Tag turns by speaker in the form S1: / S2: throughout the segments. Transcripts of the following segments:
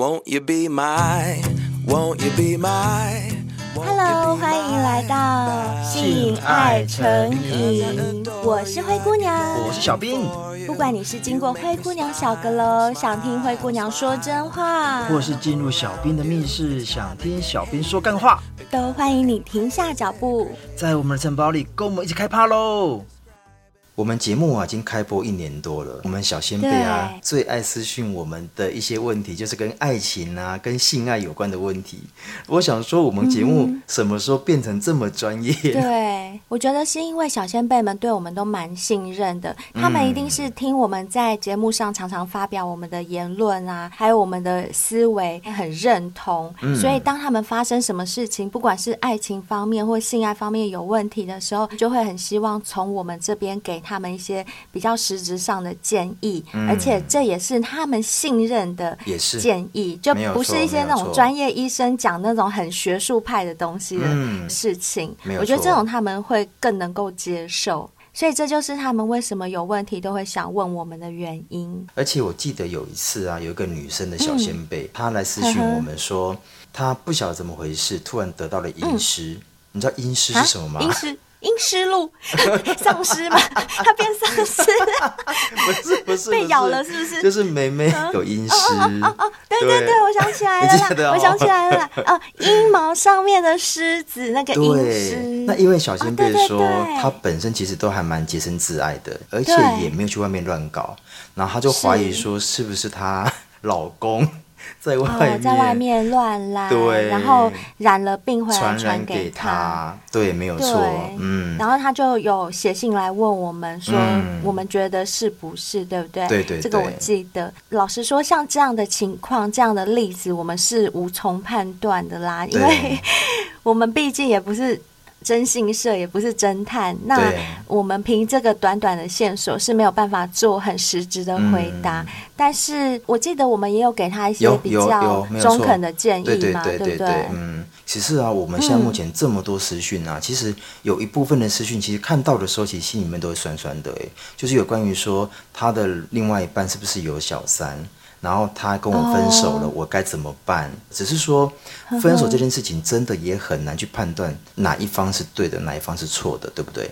S1: Won't you be my, won't you be my
S2: Hello，欢迎来到性爱成瘾，我是灰姑娘，
S3: 我是小兵。
S2: 不管你是经过灰姑娘小阁楼，想听灰姑娘说真话，
S3: 或是进入小兵的密室，想听小兵说干话，
S2: 都欢迎你停下脚步，
S3: 在我们的城堡里跟我们一起开趴喽！我们节目啊，已经开播一年多了。我们小仙贝啊，最爱私讯我们的一些问题，就是跟爱情啊、跟性爱有关的问题。我想说，我们节目什么时候变成这么专业？
S2: 嗯、对，我觉得是因为小仙贝们对我们都蛮信任的，他们一定是听我们在节目上常常发表我们的言论啊，还有我们的思维很认同。嗯、所以当他们发生什么事情，不管是爱情方面或性爱方面有问题的时候，就会很希望从我们这边给他。他们一些比较实质上的建议，嗯、而且这也是他们信任的建议，就不是一些那种专业医生讲那种很学术派的东西的事情。嗯、我觉得这种他们会更能够接受，所以这就是他们为什么有问题都会想问我们的原因。
S3: 而且我记得有一次啊，有一个女生的小仙贝，她、嗯、来私讯我们说，她不晓得怎么回事，突然得到了阴湿。嗯、你知道阴湿是什么吗？
S2: 阴湿路，丧尸吗？他变丧尸？
S3: 不是不是，
S2: 被咬了是不是？
S3: 就是梅梅有阴湿。
S2: 哦哦哦，对对对，我想起来了，我想起来了。哦，阴毛上面的虱子那个阴湿。
S3: 那因为小仙贝说，他本身其实都还蛮洁身自爱的，而且也没有去外面乱搞，然后他就怀疑说，是不是她老公？在外面，哦、在外面乱来，对，然后染了病回来传染给他，
S2: 对，
S3: 没有错，嗯，
S2: 然后他就有写信来问我们说，嗯、我们觉得是不是，对不对？
S3: 对对对，
S2: 这个我记得。老实说，像这样的情况，这样的例子，我们是无从判断的啦，因为 我们毕竟也不是。征信社也不是侦探，那我们凭这个短短的线索是没有办法做很实质的回答。嗯、但是我记得我们也有给他一些比较中肯的建议嘛，对不对？
S3: 嗯，其实啊，我们现在目前这么多私讯啊，嗯、其实有一部分的私讯，其实看到的时候，其实心里面都会酸酸的。哎，就是有关于说他的另外一半是不是有小三。然后他跟我分手了，oh. 我该怎么办？只是说，分手这件事情真的也很难去判断哪一方是对的，哪一方是错的，对不对？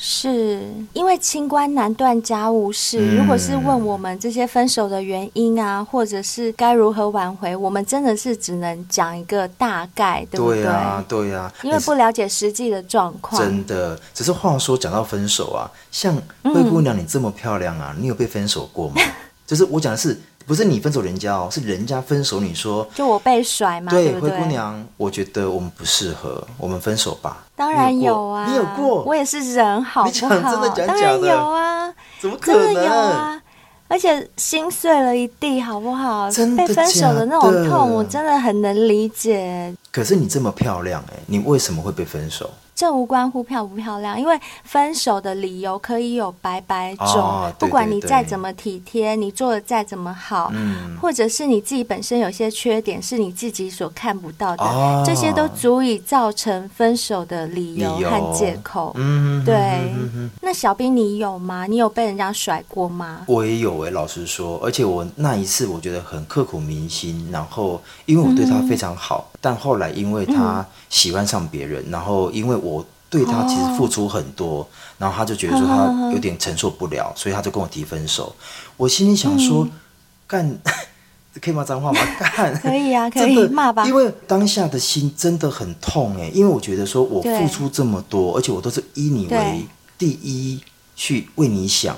S2: 是因为清官难断家务事。嗯、如果是问我们这些分手的原因啊，或者是该如何挽回，我们真的是只能讲一个大概，对不对？
S3: 对啊，对啊，
S2: 因为不了解实际的状况。
S3: 真的，只是话说讲到分手啊，像灰姑娘你这么漂亮啊，嗯、你有被分手过吗？就是我讲的是。不是你分手人家哦，是人家分手。你说就我被甩嘛？对，灰姑娘，我觉得我们不适合，我们分手吧。
S2: 当然有啊，
S3: 你有过？
S2: 我也是人，好不好？
S3: 你讲真的，假的？
S2: 当然有啊，
S3: 怎么可能？
S2: 真的有啊，而且心碎了一地，好不好？真的的？被分手的那种痛，我真的很能理解。
S3: 可是你这么漂亮，哎，你为什么会被分手？
S2: 这无关乎漂不漂亮，因为分手的理由可以有百百种。哦、不管你再怎么体贴，你做的再怎么好，嗯、或者是你自己本身有些缺点是你自己所看不到的，哦、这些都足以造成分手的理由和借口。嗯，对。那小兵，你有吗？你有被人家甩过吗？
S3: 我也有哎，老实说，而且我那一次我觉得很刻骨铭心。然后因为我对他非常好，嗯、但后来因为他喜欢上别人，嗯、然后因为我。对他其实付出很多，哦、然后他就觉得说他有点承受不了，所以他就跟我提分手。我心里想说，嗯、干，可以骂脏话吗？干，
S2: 可以啊，可以骂吧。
S3: 因为当下的心真的很痛哎，因为我觉得说我付出这么多，而且我都是以你为第一去为你想。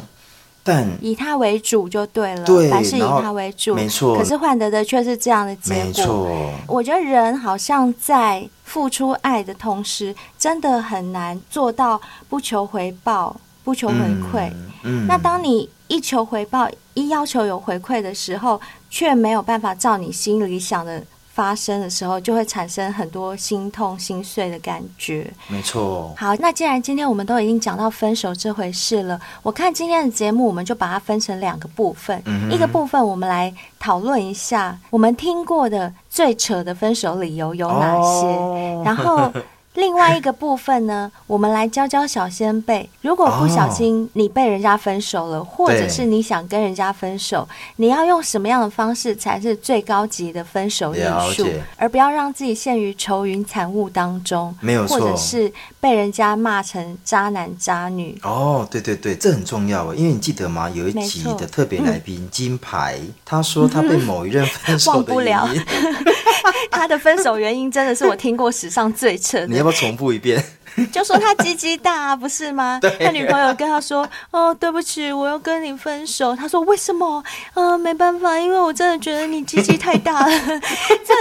S3: 但
S2: 以他为主就对了，对，凡事以他为主，
S3: 没错。
S2: 可是换得的却是这样的结果。没错，我觉得人好像在付出爱的同时，真的很难做到不求回报、不求回馈。嗯，嗯，那当你一求回报、一要求有回馈的时候，却没有办法照你心里想的。发生的时候，就会产生很多心痛、心碎的感觉。
S3: 没错。
S2: 好，那既然今天我们都已经讲到分手这回事了，我看今天的节目，我们就把它分成两个部分。嗯。一个部分，我们来讨论一下我们听过的最扯的分手理由有哪些。哦。然后另外一个部分呢，我们来教教小仙贝。如果不小心你被人家分手了，哦、或者是你想跟人家分手，你要用什么样的方式才是最高级的分手艺术？而不要让自己陷于愁云惨雾当中，
S3: 没有错，
S2: 或者是被人家骂成渣男渣女。
S3: 哦，对对对，这很重要，因为你记得吗？有一集的特别来宾、嗯、金牌，他说他被某一任分手
S2: 忘不了。他的分手原因真的是我听过史上最扯的。
S3: 你要不要重复一遍？
S2: 就说他鸡鸡大啊，不是
S3: 吗？
S2: 他女朋友跟他说：“哦，对不起，我要跟你分手。”他说：“为什么？呃，没办法，因为我真的觉得你鸡鸡太大了。”这，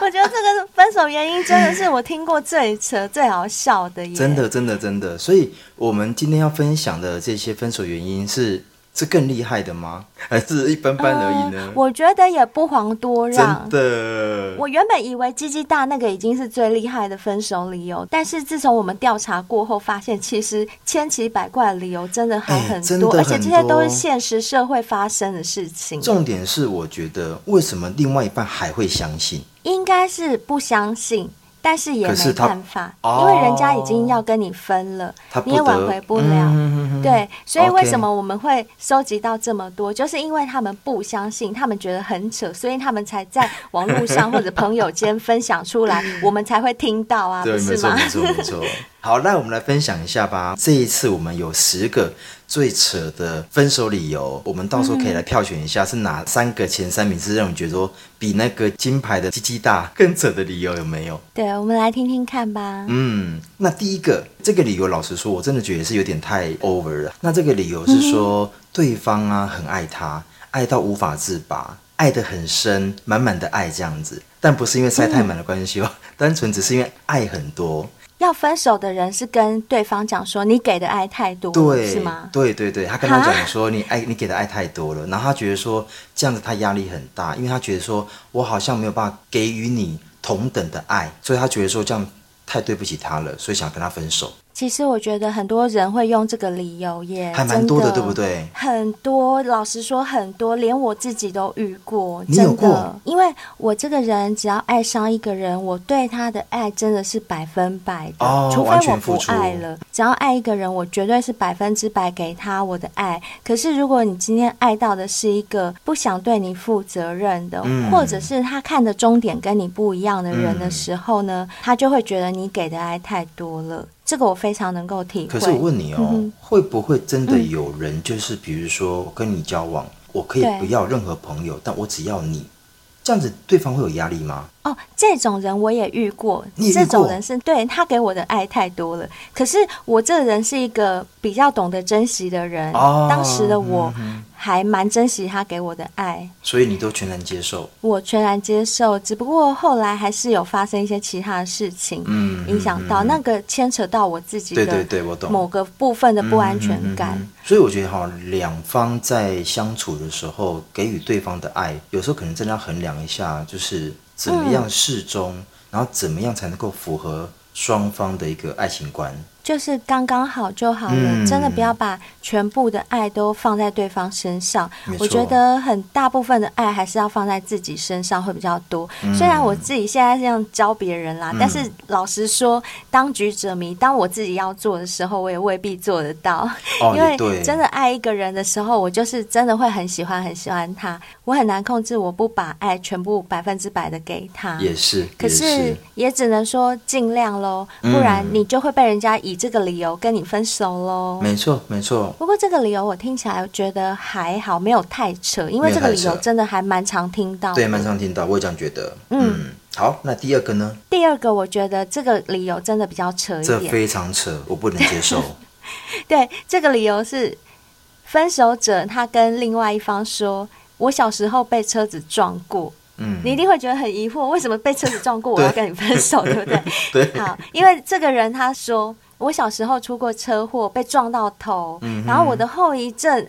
S2: 我觉得这个分手原因真的是我听过最扯、最好笑的耶。
S3: 真的，真的，真的。所以，我们今天要分享的这些分手原因是。是更厉害的吗？还是一般般而已呢？
S2: 呃、我觉得也不遑多让。
S3: 真的，
S2: 我原本以为鸡鸡大那个已经是最厉害的分手理由，但是自从我们调查过后，发现其实千奇百怪的理由真的还很多，欸、很多，而且这些都是现实社会发生的事情。
S3: 重点是，我觉得为什么另外一半还会相信？
S2: 应该是不相信。但是也没办法，因为人家已经要跟你分了，你也挽回不了。嗯、对，所以为什么我们会收集到这么多就是因为他们不相信，他们觉得很扯，所以他们才在网络上或者朋友间分享出来，我们才会听到啊，
S3: 对，
S2: 不是吗？
S3: 没错，没错，没错。好，那我们来分享一下吧。这一次我们有十个。最扯的分手理由，我们到时候可以来票选一下，是哪三个前三名是让你觉得说比那个金牌的鸡鸡大更扯的理由有没有？
S2: 对，我们来听听看吧。
S3: 嗯，那第一个这个理由，老实说，我真的觉得是有点太 over 了。那这个理由是说，对方啊很爱他，爱到无法自拔，爱得很深，满满的爱这样子，但不是因为塞太满的关系哦，单纯只是因为爱很多。
S2: 要分手的人是跟对方讲说，你给的爱太多，
S3: 对，
S2: 是吗？
S3: 对对对，他跟他讲说，你爱你给的爱太多了，然后他觉得说这样子他压力很大，因为他觉得说我好像没有办法给予你同等的爱，所以他觉得说这样太对不起他了，所以想跟他分手。
S2: 其实我觉得很多人会用这个理由耶，
S3: 还蛮多的，对不对？
S2: 很多，老实说很多，连我自己都遇过。
S3: 你有过？真的，
S2: 因为我这个人只要爱上一个人，我对他的爱真的是百分百的，
S3: 哦，
S2: 除非我不爱了。只要爱一个人，我绝对是百分之百给他我的爱。可是如果你今天爱到的是一个不想对你负责任的，嗯，或者是他看的终点跟你不一样的人的时候呢，嗯，他就会觉得你给的爱太多了。这个我非常能够体会。
S3: 可是我问你哦，嗯、会不会真的有人就是，比如说我跟你交往，嗯、我可以不要任何朋友，但我只要你，这样子对方会有压力吗？
S2: 哦，这种人我也遇过。
S3: 你遇过？
S2: 这种人是对他给我的爱太多了。可是我这个人是一个比较懂得珍惜的人。哦、当时的我。嗯还蛮珍惜他给我的爱，
S3: 所以你都全然接受。
S2: 我全然接受，只不过后来还是有发生一些其他的事情，嗯，影响到、嗯、那个牵扯到我自己的，对对对，我懂某个部分的不安全感。
S3: 所以我觉得哈，两方在相处的时候给予对方的爱，有时候可能真的要衡量一下，就是怎么样适中，嗯、然后怎么样才能够符合双方的一个爱情观。
S2: 就是刚刚好就好了，嗯、真的不要把全部的爱都放在对方身上。我觉得很大部分的爱还是要放在自己身上会比较多。嗯、虽然我自己现在这样教别人啦，嗯、但是老实说，当局者迷，当我自己要做的时候，我也未必做得到。
S3: 哦、
S2: 因为真的爱一个人的时候，我就是真的会很喜欢很喜欢他，我很难控制，我不把爱全部百分之百的给他。
S3: 也是，也是，
S2: 可是也只能说尽量喽，不然你就会被人家以这个理由跟你分手喽？没
S3: 错，没错。
S2: 不过这个理由我听起来觉得还好，没有太扯，因为这个理由真的还蛮常听到。
S3: 对，蛮常听到，我也这样觉得。嗯，嗯，好，那第二个呢？
S2: 第二个我觉得这个理由真的比较扯一点，
S3: 这非常扯，我不能接受。
S2: 对，这个理由是分手者他跟另外一方说：“我小时候被车子撞过。”嗯，你一定会觉得很疑惑，为什么被车子撞过我要跟你分手，对，对不对？
S3: 对。
S2: 好，因为这个人他说，我小时候出过车祸，被撞到头，嗯、然后我的后遗症，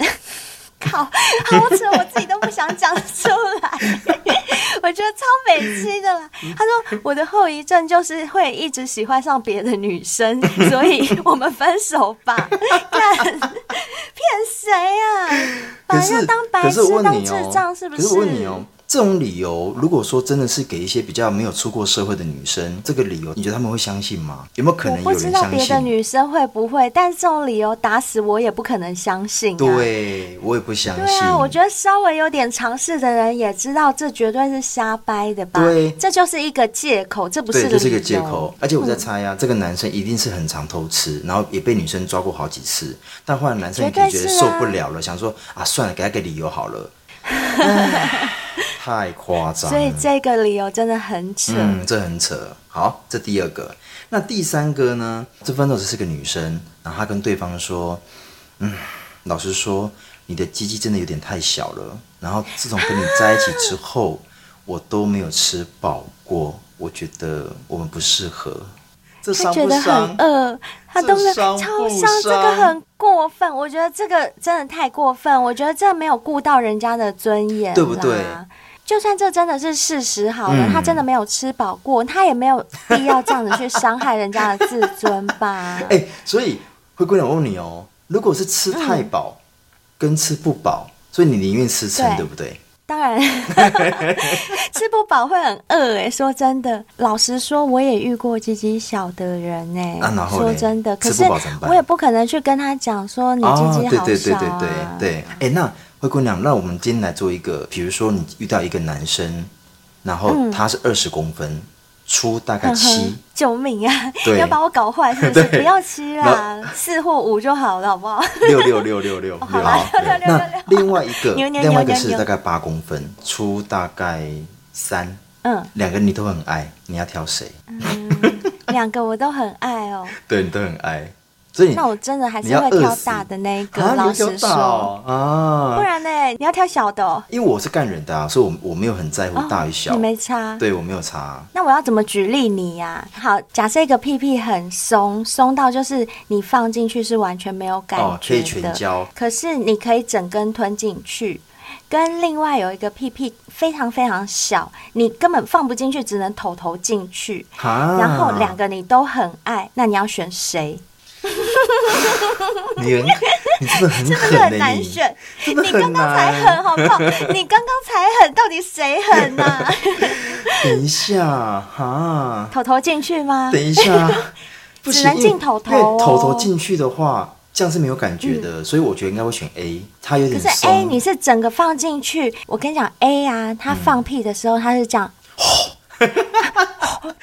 S2: 靠，好扯，我自己都不想讲出来，我觉得超北七的啦。他说我的后遗症就是会一直喜欢上别的女生，所以我们分手吧。干，骗谁啊？把人家当白痴、当智障，是不是？
S3: 可是我问你哦。这种理由，如果说真的是给一些比较没有出过社会的女生，这个理由，你觉得他们会相信吗？有没有可能有人相信？
S2: 我不知道别的女生会不会，但是这种理由打死我也不可能相信啊。
S3: 对，我也不相信。
S2: 对啊，我觉得稍微有点常识的人也知道，这绝对是瞎掰的吧？
S3: 对，
S2: 这就是一个借口，这不是。
S3: 对，这是一个借口。而且我在猜呀、啊，嗯、这个男生一定是很常偷吃，然后也被女生抓过好几次，但后来男生已经觉得受不了了，啊、想说啊，算了，给他个理由好了。太夸张，
S2: 所以这个理由真的很扯。
S3: 嗯，这很扯。好，这第二个，那第三个呢？这分手只是个女生，然后她跟对方说：“嗯，老实说，你的鸡鸡真的有点太小了。然后自从跟你在一起之后，我都没有吃饱过。我觉得我们不适合。”
S2: 他觉得很饿，他都是超伤，这个很过分。我觉得这个真的太过分，我觉得这没有顾到人家的尊严，
S3: 对不对？
S2: 就算这真的是事实好了，嗯、他真的没有吃饱过，他也没有必要这样子去伤害人家的自尊吧？
S3: 哎、欸，所以灰姑娘，我问你哦，如果是吃太饱跟吃不饱，嗯、所以你宁愿吃撑，对，对不对？
S2: 当然，吃不饱会很饿哎。说真的，老实说，我也遇过鸡鸡小的人哎。
S3: 啊、
S2: 说真的，可是我也不可能去跟他讲说你鸡鸡好小啊。对对对对对
S3: 对。哎、欸，那灰姑娘，那我们今天来做一个，比如说你遇到一个男生，然后他是二十公分。嗯出大概七，
S2: 救命啊！
S3: 对
S2: 要把我搞坏是不是？不要七啦，四或五就好了，好不好？
S3: 六六六六六，好。那另外一个，另外一个是大概八公分，出大概三。嗯，两个你都很爱，你要挑谁？
S2: 两个我都很爱哦。
S3: 对，你都很爱。所以
S2: 那我真的还是会挑大的那一个，老实说啊，不然呢？你要挑小的哦。因为
S3: 我是干人的啊，所以我我没有很在乎大与小。
S2: 你没差？
S3: 对，我没有差。
S2: 那我要怎么举例你呀？好，假设一个屁屁很松，松到就是你放进去是完全没有感觉的，
S3: 可以全交。
S2: 可是你可以整根吞进去，跟另外有一个屁屁非常非常小，你根本放不进去，只能头头进去。然后两个你都很爱，那你要选谁？
S3: 你你真的很狠，欸，很难选。
S2: 你刚刚才狠，好不好？你刚刚才狠，到底谁狠呢，啊？
S3: 等一下哈，
S2: 头头进去吗？
S3: 等一下，
S2: 只能进头头，哦。
S3: 头头进去的话，这样是没有感觉的，嗯，所以我觉得应该会选 A。它有点。可是 A 你
S2: 是整个放进去，我跟你讲 A 啊，它放屁的时候它是这样。嗯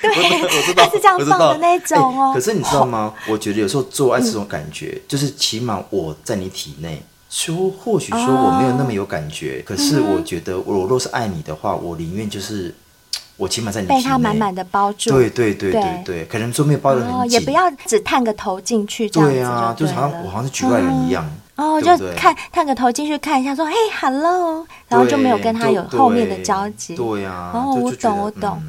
S2: 对，
S3: 我知道，
S2: 是这样放的那种哦。
S3: 可是你知道吗？我觉得有时候做爱这种感觉，就是起码我在你体内，说或许说我没有那么有感觉，可是我觉得我若是爱你的话，我宁愿就是我起码在你被他
S2: 满满的包住。
S3: 对对对对对，可能说没有包的很紧，
S2: 也不要只探个头进去这样子。对啊，
S3: 就是好像我好像是局外人一样。
S2: 哦，就看探个头进去看一下，说嘿，hello，然后就没有跟他有后面的交集。
S3: 对呀，
S2: 哦，我懂，我懂。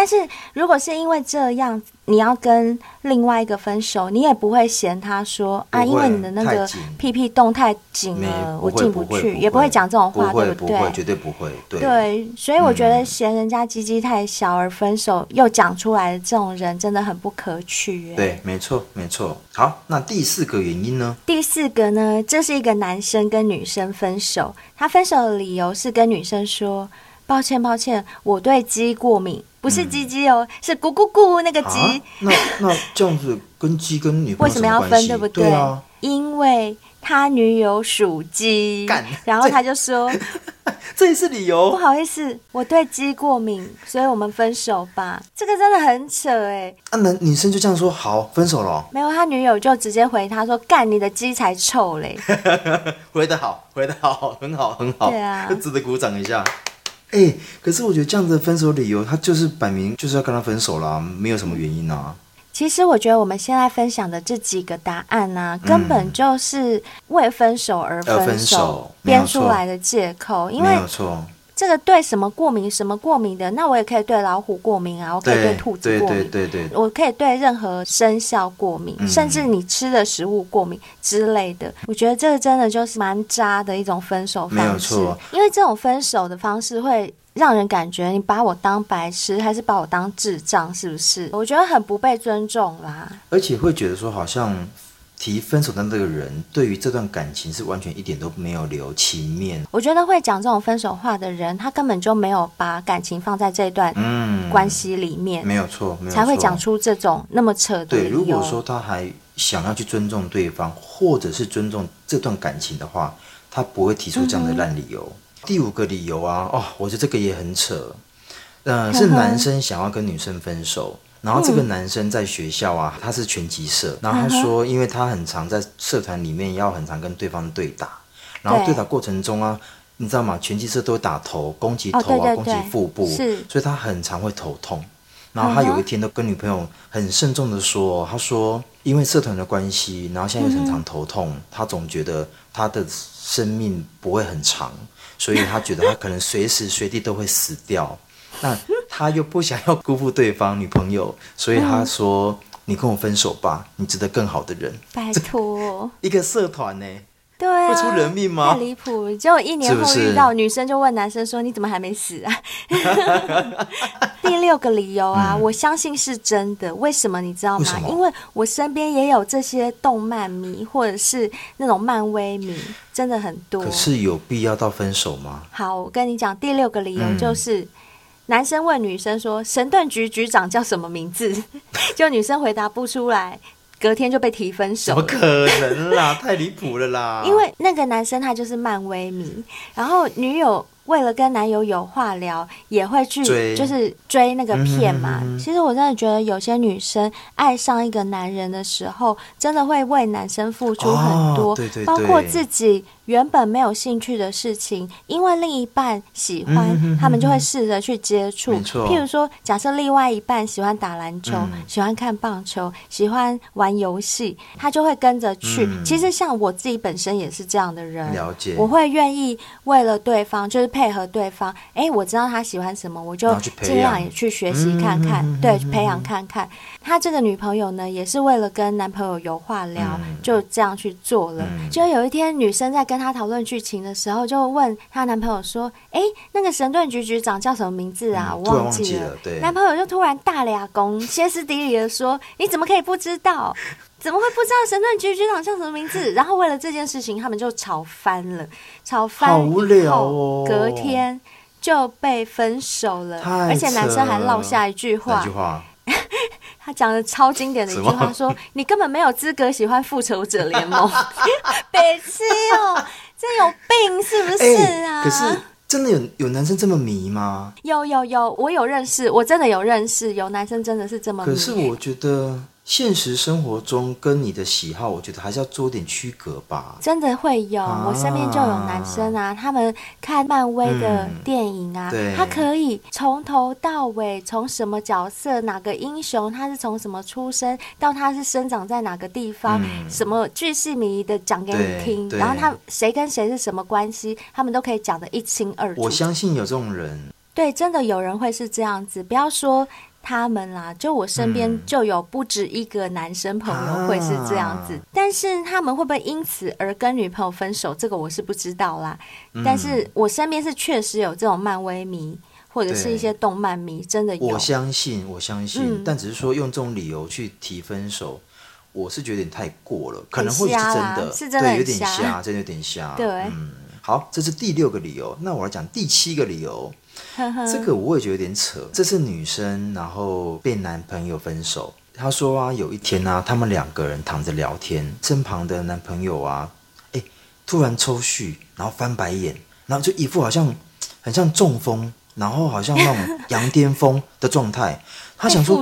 S2: 但是如果是因为这样，你要跟另外一个分手，你也不会嫌他说啊，因为你的那个屁屁洞太紧了，我进不去，也不会讲这种话，对不对？
S3: 绝对不会。
S2: 对，所以我觉得嫌人家鸡鸡太小而分手又讲出来的这种人真的很不可取。
S3: 对，没错，没错。好，那第四个原因呢？
S2: 第四个呢，这是一个男生跟女生分手，他分手的理由是跟女生说。抱歉，抱歉，我对鸡过敏，不是鸡鸡哦，嗯、是咕咕咕那个鸡。啊、
S3: 那那这样子跟鸡跟女朋友
S2: 为什么要分，对不对？
S3: 对啊，
S2: 因为他女友属鸡，干然后他就说，
S3: 这，这也是理由。
S2: 不好意思，我对鸡过敏，所以我们分手吧。这个真的很扯哎。
S3: 啊，男女生就这样说，好，分手了。
S2: 没有，他女友就直接回他说，干你的鸡才臭嘞。
S3: 回得好，回得好，很好，很好。
S2: 对啊，
S3: 值得鼓掌一下。哎、欸，可是我觉得这样子的分手理由，他就是摆明就是要跟他分手啦，没有什么原因啊。
S2: 其实我觉得我们现在分享的这几个答案呢、啊，根本就是为分手而分手编出来的借口，因为没有错。这个对什么过敏什么过敏的，那我也可以对老虎过敏啊，我可以对兔子过敏，对对对对，我可以对任何生肖过敏，嗯、甚至你吃的食物过敏之类的。我觉得这个真的就是蛮渣的一种分手方式。因为这种分手的方式会让人感觉你把我当白痴，还是把我当智障，是不是？我觉得很不被尊重啦，
S3: 而且会觉得说好像。提分手的那个人，对于这段感情是完全一点都没有留情面。
S2: 我觉得会讲这种分手话的人，他根本就没有把感情放在这段关系里面，
S3: 嗯、没有错，没有错，
S2: 才会讲出这种那么扯的。
S3: 对，如果说他还想要去尊重对方，或者是尊重这段感情的话，他不会提出这样的烂理由。嗯、第五个理由啊，哦，我觉得这个也很扯。嗯、呃，是男生想要跟女生分手。然后这个男生在学校啊，他是拳击社。然后他说，因为他很常在社团里面要很常跟对方对打，然后对打过程中啊，你知道吗？拳击社都会打头，攻击头啊，哦、对对对，攻击腹部，所以他很常会头痛。然后他有一天都跟女朋友很慎重的说，他说因为社团的关系，然后现在又很常头痛，嗯、他总觉得他的生命不会很长，所以他觉得他可能随时随地都会死掉。那他又不想要辜负对方女朋友，所以他说：“嗯、你跟我分手吧，你值得更好的人。”拜托，一个社团呢？
S2: 对啊，
S3: 会出人命吗？
S2: 太离谱！结果一年后遇到女生，就问男生说：“你怎么还没死啊？” 第六个理由啊，嗯、我相信是真的。为什么你知道吗？为因为我身边也有这些动漫迷，或者是那种漫威迷，真的很多。
S3: 可是有必要到分手吗？
S2: 好，我跟你讲，第六个理由就是。嗯男生问女生说：“神盾局局长叫什么名字？” 就女生回答不出来，隔天就被提分手。
S3: 怎么可能啦？太离谱了啦！
S2: 因为那个男生他就是漫威迷，然后女友。为了跟男友有话聊，也会去就是追那个片嘛。嗯、其实我真的觉得，有些女生爱上一个男人的时候，真的会为男生付出很多，哦、对对对，包括自己原本没有兴趣的事情，因为另一半喜欢，嗯、他们就会试着去接触。譬如说，假设另外一半喜欢打篮球，嗯、喜欢看棒球，喜欢玩游戏，他就会跟着去。嗯、其实像我自己本身也是这样的人，了解。我会愿意为了对方，就是。配合对方，哎，我知道他喜欢什么，我就尽量也去学习看看，嗯、对，培养看看。他这个女朋友呢，也是为了跟男朋友有话聊，嗯、就这样去做了。嗯、就有一天，女生在跟他讨论剧情的时候，就问她男朋友说：“哎，那个神盾局局长叫什么名字啊？嗯、我忘记了。忘记了”男朋友就突然大俩公，歇斯底里的说：“你怎么可以不知道？”怎么会不知道神盾局局长叫什么名字？然后为了这件事情，他们就吵翻了，吵翻好无聊哦。隔天就被分手了，而且男生还落下一句话，句话 他讲的超经典的一句话，说：“你根本没有资格喜欢复仇者联盟。”北七哦，这有病是不是啊？
S3: 可是真的有有男生这么迷吗？
S2: 有有有，我有认识，我真的有认识，有男生真的是这么迷。
S3: 可是我觉得。现实生活中跟你的喜好，我觉得还是要做点区隔吧。
S2: 真的会有，啊、我身边就有男生啊，他们看漫威的电影啊，嗯、他可以从头到尾，从什么角色、哪个英雄，他是从什么出生，到他是生长在哪个地方，嗯、什么巨细靡遗的讲给你听，然后他谁跟谁是什么关系，他们都可以讲得一清二楚。
S3: 我相信有这种人，
S2: 对，真的有人会是这样子，不要说。他们啦，就我身边就有不止一个男生朋友会是这样子，嗯、但是他们会不会因此而跟女朋友分手？这个我是不知道啦。嗯、但是我身边是确实有这种漫威迷或者是一些动漫迷，真的有。
S3: 我相信，我相信，嗯、但只是说用这种理由去提分手，我是觉得有点太过了，可能会是真的，
S2: 是真的
S3: 有点瞎，真的有点瞎。
S2: 对，
S3: 嗯，好，这是第六个理由，那我来讲第七个理由。这个我也觉得有点扯。这是女生，然后被男朋友分手。她说啊，有一天啊，他们两个人躺着聊天，身旁的男朋友啊，哎，突然抽搐，然后翻白眼，然后就一副好像很像中风，然后好像那种羊癫疯的状态。他想
S2: 说？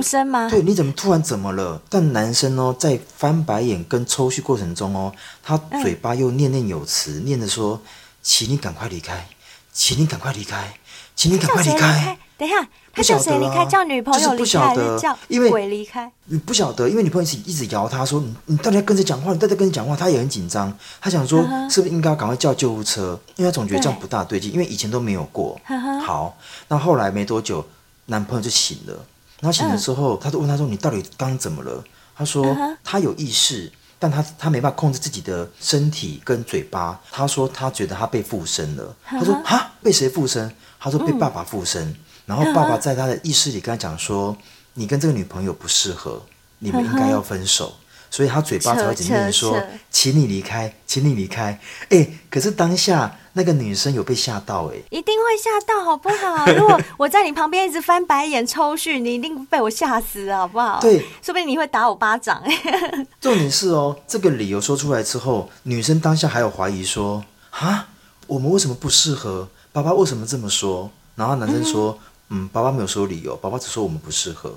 S3: 对，你怎么突然怎么了？但男生哦，在翻白眼跟抽搐过程中哦，他嘴巴又念念有词，念着说：“请你赶快离开，请你赶快离开。”请你赶快离开！
S2: 等一下，他叫谁离开？叫女朋友离开还是叫鬼离开？
S3: 你不晓得，因为女朋友一直一直摇他说：“你你到底要跟谁讲话？你到底跟谁讲话？”他也很紧张，他想说是不是应该赶快叫救护车？因为他总觉得这样不大对劲，因为以前都没有过。好，那后来没多久，男朋友就醒了。然后醒了之后，他就问他说：“你到底刚刚怎么了？”他说：“他有意识。”但他他没办法控制自己的身体跟嘴巴。他说他觉得他被附身了。他说哈，被谁附身？他说被爸爸附身。然后爸爸在他的意识里跟他讲说，你跟这个女朋友不适合，你们应该要分手。所以他嘴巴才会紧紧说
S2: 扯扯：“
S3: 请你离开，请你离开。”哎，可是当下那个女生有被吓到哎，
S2: 一定会吓到，好不好？如果我在你旁边一直翻白眼抽搐，你一定被我吓死，好不好？
S3: 对，
S2: 说不定你会打我巴掌哎。
S3: 重点是哦，这个理由说出来之后，女生当下还有怀疑说：“啊，我们为什么不适合？爸爸为什么这么说？”然后男生说：“嗯，嗯，爸爸没有说理由，爸爸只说我们不适合，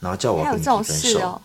S3: 然后叫我跟你提分手。哦”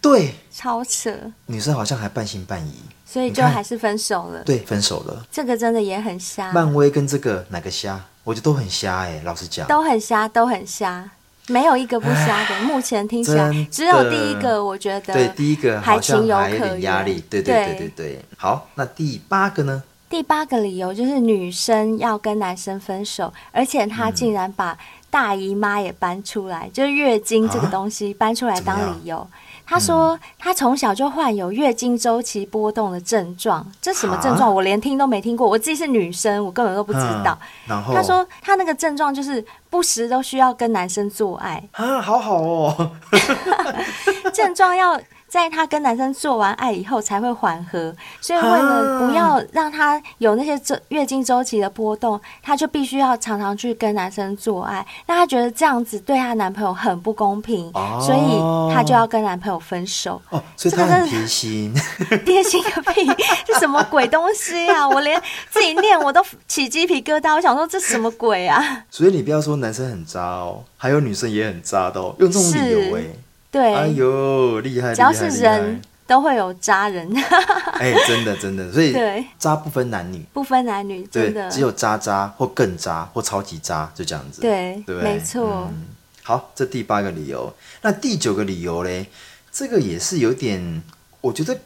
S3: 对，
S2: 超扯。
S3: 女生好像还半信半疑，
S2: 所以就还是分手了。
S3: 对，分手了。
S2: 这个真的也很瞎。
S3: 漫威跟这个哪个瞎？我觉得都很瞎哎，老实讲，
S2: 都很瞎，都很瞎，没有一个不瞎的。目前听起来只有第一个，我觉得
S3: 对第一个还有点压力。对对对对对。好，那第八个呢？
S2: 第八个理由就是女生要跟男生分手，而且她竟然把大姨妈也搬出来，嗯、就是月经这个东西搬出来当理由。她说她从小就患有月经周期波动的症状，这什么症状？我连听都没听过。我自己是女生，我根本都不知道。
S3: 然后
S2: 她说她那个症状就是不时都需要跟男生做爱
S3: 啊，好好哦。
S2: 症状要。在她跟男生做完爱以后才会缓和，所以为了不要让他有那些周月经周期的波动，她就必须要常常去跟男生做爱。那她觉得这样子对她男朋友很不公平，哦、所以她就要跟男朋友分手。
S3: 哦，所以他很贴心，
S2: 贴心个屁！这什么鬼东西啊？我连自己念我都起鸡皮疙瘩。我想说这什么鬼啊？
S3: 所以你不要说男生很渣哦，还有女生也很渣的哦，用这种理由哎。
S2: 对，
S3: 哎呦，厉害！
S2: 只要是人都会有渣人。
S3: 哎，真的真的，所以对渣不分男女，
S2: 不分男女，真的
S3: 只有渣渣或更渣或超级渣，就这样子。
S2: 对，
S3: 对，
S2: 没错。
S3: 嗯，好，这第八个理由，那第九个理由嘞，这个也是有点，我觉得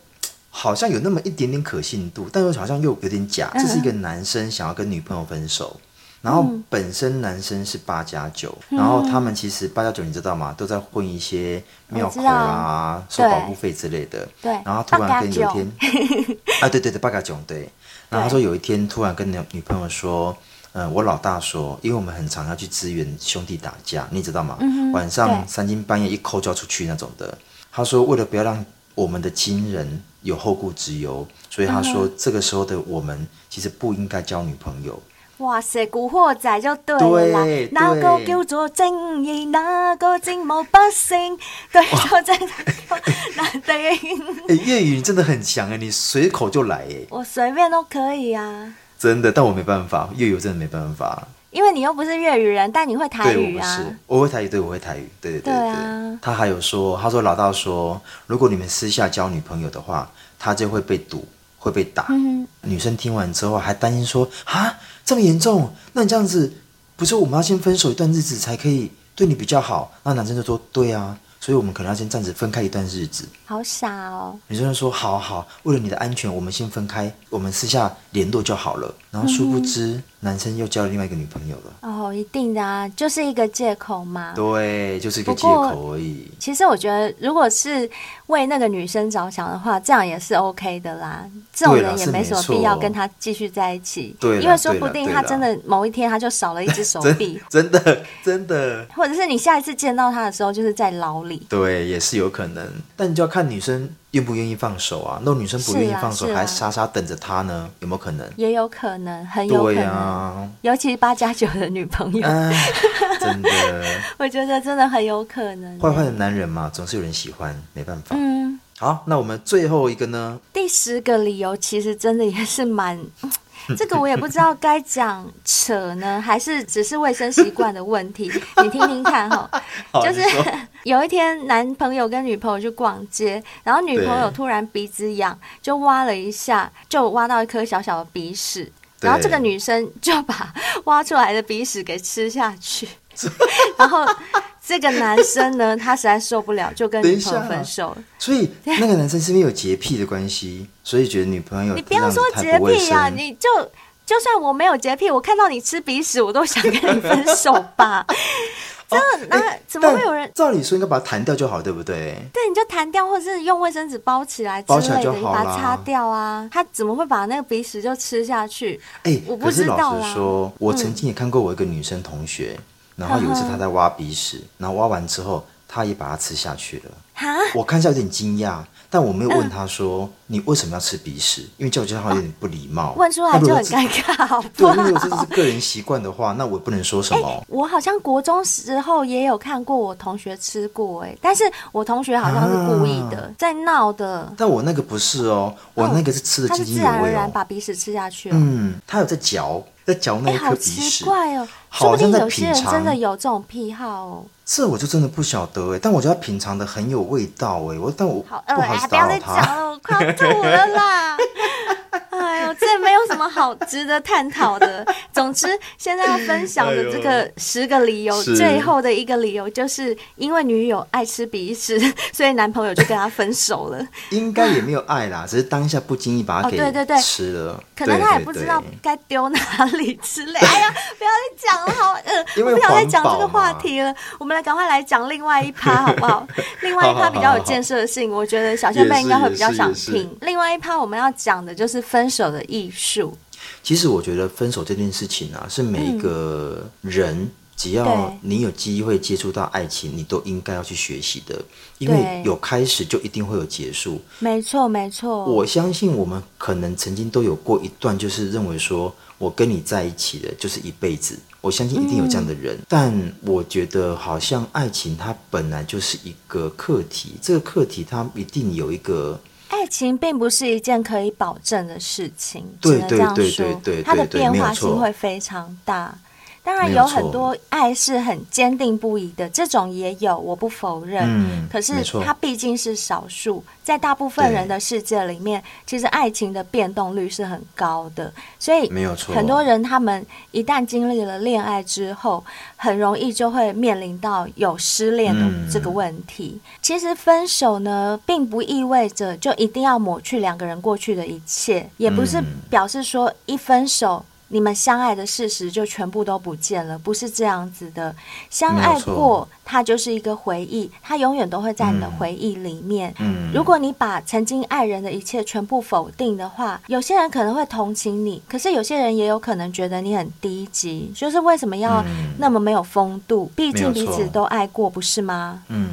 S3: 好像有那么一点点可信度，但又好像又有点假。这是一个男生想要跟女朋友分手。然后本身男生是八加九，嗯，然后他们其实八加九你知道吗？都在混一些庙口啊，收保护费之类的。
S2: 对。
S3: 然后突然跟有一天，啊对对对，八加九对。然后他说有一天突然跟女女朋友说，嗯、呃，我老大说，因为我们很常要去支援兄弟打架，你知道吗？嗯、晚上三更半夜一抠就要出去那种的。他说为了不要让我们的亲人有后顾之忧，所以他说这个时候的我们其实不应该交女朋友。
S2: 哇塞，古惑仔就对了，对，那个叫做正义，那个正义不胜，对，就真的难对。哎，
S3: 粤语你真的很强哎，你随口就来哎。
S2: 我随便都可以啊。
S3: 真的，但我没办法，粤语真的没办法。
S2: 因为你又不是粤语人，但你会台语啊。
S3: 对，我不是，我会台语，对，我会台语，对对对对。
S2: 对啊。
S3: 他还有说，他说老大说，如果你们私下交女朋友的话，他就会被堵，会被打。嗯。女生听完之后还担心说啊。这么严重？那你这样子，不是我们要先分手一段日子才可以对你比较好？那男生就说：对啊，所以我们可能要先暂时分开一段日子。
S2: 好傻哦！
S3: 女生就说：好好，为了你的安全，我们先分开，我们私下联络就好了。然后殊不知。嗯男生又交了另外一个女朋友了
S2: 哦，一定的啊，就是一个借口嘛。
S3: 对，就是一个借口而已。
S2: 其实我觉得，如果是为那个女生着想的话，这样也是 OK 的啦。这种人也没什么必要跟他继续在一起。对，因为说不定他真的某一天他就少了一只手 臂。
S3: 真的，真的。
S2: 或者是你下一次见到他的时候，就是在牢里。
S3: 对，也是有可能。但你就要看女生。愿不愿意放手啊？那女生不愿意放手，还傻傻等着他呢？有没有可能？
S2: 也有可能，很有可能。啊、尤其是八加九的女朋友，
S3: 呃、真的，
S2: 我觉得真的很有可能。
S3: 坏坏的男人嘛，总是有人喜欢，没办法。嗯，好，那我们最后一个呢？第
S2: 十个理由其实真的也是蛮。这个我也不知道该讲扯呢，还是只是卫生习惯的问题。你听听看哈，就是有一天男朋友跟女朋友去逛街，然后女朋友突然鼻子痒，就挖了一下，就挖到一颗小小的鼻屎，然后这个女生就把挖出来的鼻屎给吃下去，然后。这个男生呢，他实在受不了，就跟女朋友分手了。
S3: 所以那个男生是因为有洁癖的关系，所以觉得女朋友。
S2: 你不要说洁癖呀、啊，你就就算我没有洁癖，我看到你吃鼻屎，我都想跟你分手吧。真的，那、欸、怎么会有人？
S3: 照理说应该把它弹掉就好，对不对？
S2: 对，你就弹掉，或者是用卫生纸包起来之类的，包起来就好，你把它擦掉啊。他怎么会把那个鼻屎就吃下去？哎、欸，我不知道。可是老实说，我曾经也看过我一个女生同学。嗯然后有一次他在挖鼻屎，然后挖完之后，他也把它吃下去了。哈，我看一下有点惊讶。
S3: 但我没有问他说、嗯、你为什么要吃鼻屎，因为叫我叫他有点不礼貌、
S2: 啊，问出来就很尴尬，好不好？
S3: 对，如果这是个人习惯的话，那我也不能说什么。欸、
S2: 我好像国中时候也有看过我同学吃过，哎，但是我同学好像是故意的，啊、在闹的。
S3: 但我那个不是哦，我那个是吃的津津有味、哦、他是自然而然
S2: 把鼻屎吃下去、了。
S3: 嗯，他有在嚼。在嚼那一颗鼻屎，
S2: 好奇怪哦！
S3: 好像在品尝。
S2: 说不定有些人真的有这种癖好哦。
S3: 这我就真的不晓得哎，但我觉得他品尝的很有味道哎，我但我
S2: 好
S3: 饿好意思打扰他。
S2: 不要再讲了，我快要吐了啦！哎呦，这没有什么好值得探讨的。总之，现在要分享的这个十个理由，最后的一个理由就是因为女友爱吃鼻屎，所以男朋友就跟他分手了。
S3: 应该也没有爱啦，只是当下不经意把它给吃了。
S2: 可能他也不知道该丢哪里之类。哎呀，不要再讲了，好饿，我不想再讲这个话题了。我们来赶快来讲另外一趴 好不好？另外一趴比较有建设性，我觉得小仙贝应该会比较想听。另外一趴我们要讲的就是分手的艺术。
S3: 其实我觉得分手这件事情啊，是每一个人、嗯、只要你有机会接触到爱情，你都应该要去学习的，因为有开始就一定会有结束。
S2: 没错，没错。
S3: 我相信我们可能曾经都有过一段，就是认为说我跟你在一起的就是一辈子。我相信一定有这样的人，嗯、但我觉得好像爱情它本来就是一个课题，这个课题它一定有一个。
S2: 爱情并不是一件可以保证的事情。
S3: 对对对对，
S2: 它的变化性会非常大。当然有很多爱是很坚定不移的，这种也有，我不否认。嗯，可是它毕竟是少数，在大部分人的世界里面，其实爱情的变动率是很高的。所以没有错，很多人他们一旦经历了恋爱之后，很容易就会面临到有失恋的这个问题。嗯，其实分手呢，并不意味着就一定要抹去两个人过去的一切，也不是表示说一分手。你们相爱的事实就全部都不见了，不是这样子的。相爱过，它就是一个回忆，它永远都会在你的回忆里面。嗯，如果你把曾经爱人的一切全部否定的话，有些人可能会同情你，可是有些人也有可能觉得你很低级，就是为什么要那么没有风度？毕竟彼此都爱过，不是吗？
S3: 嗯。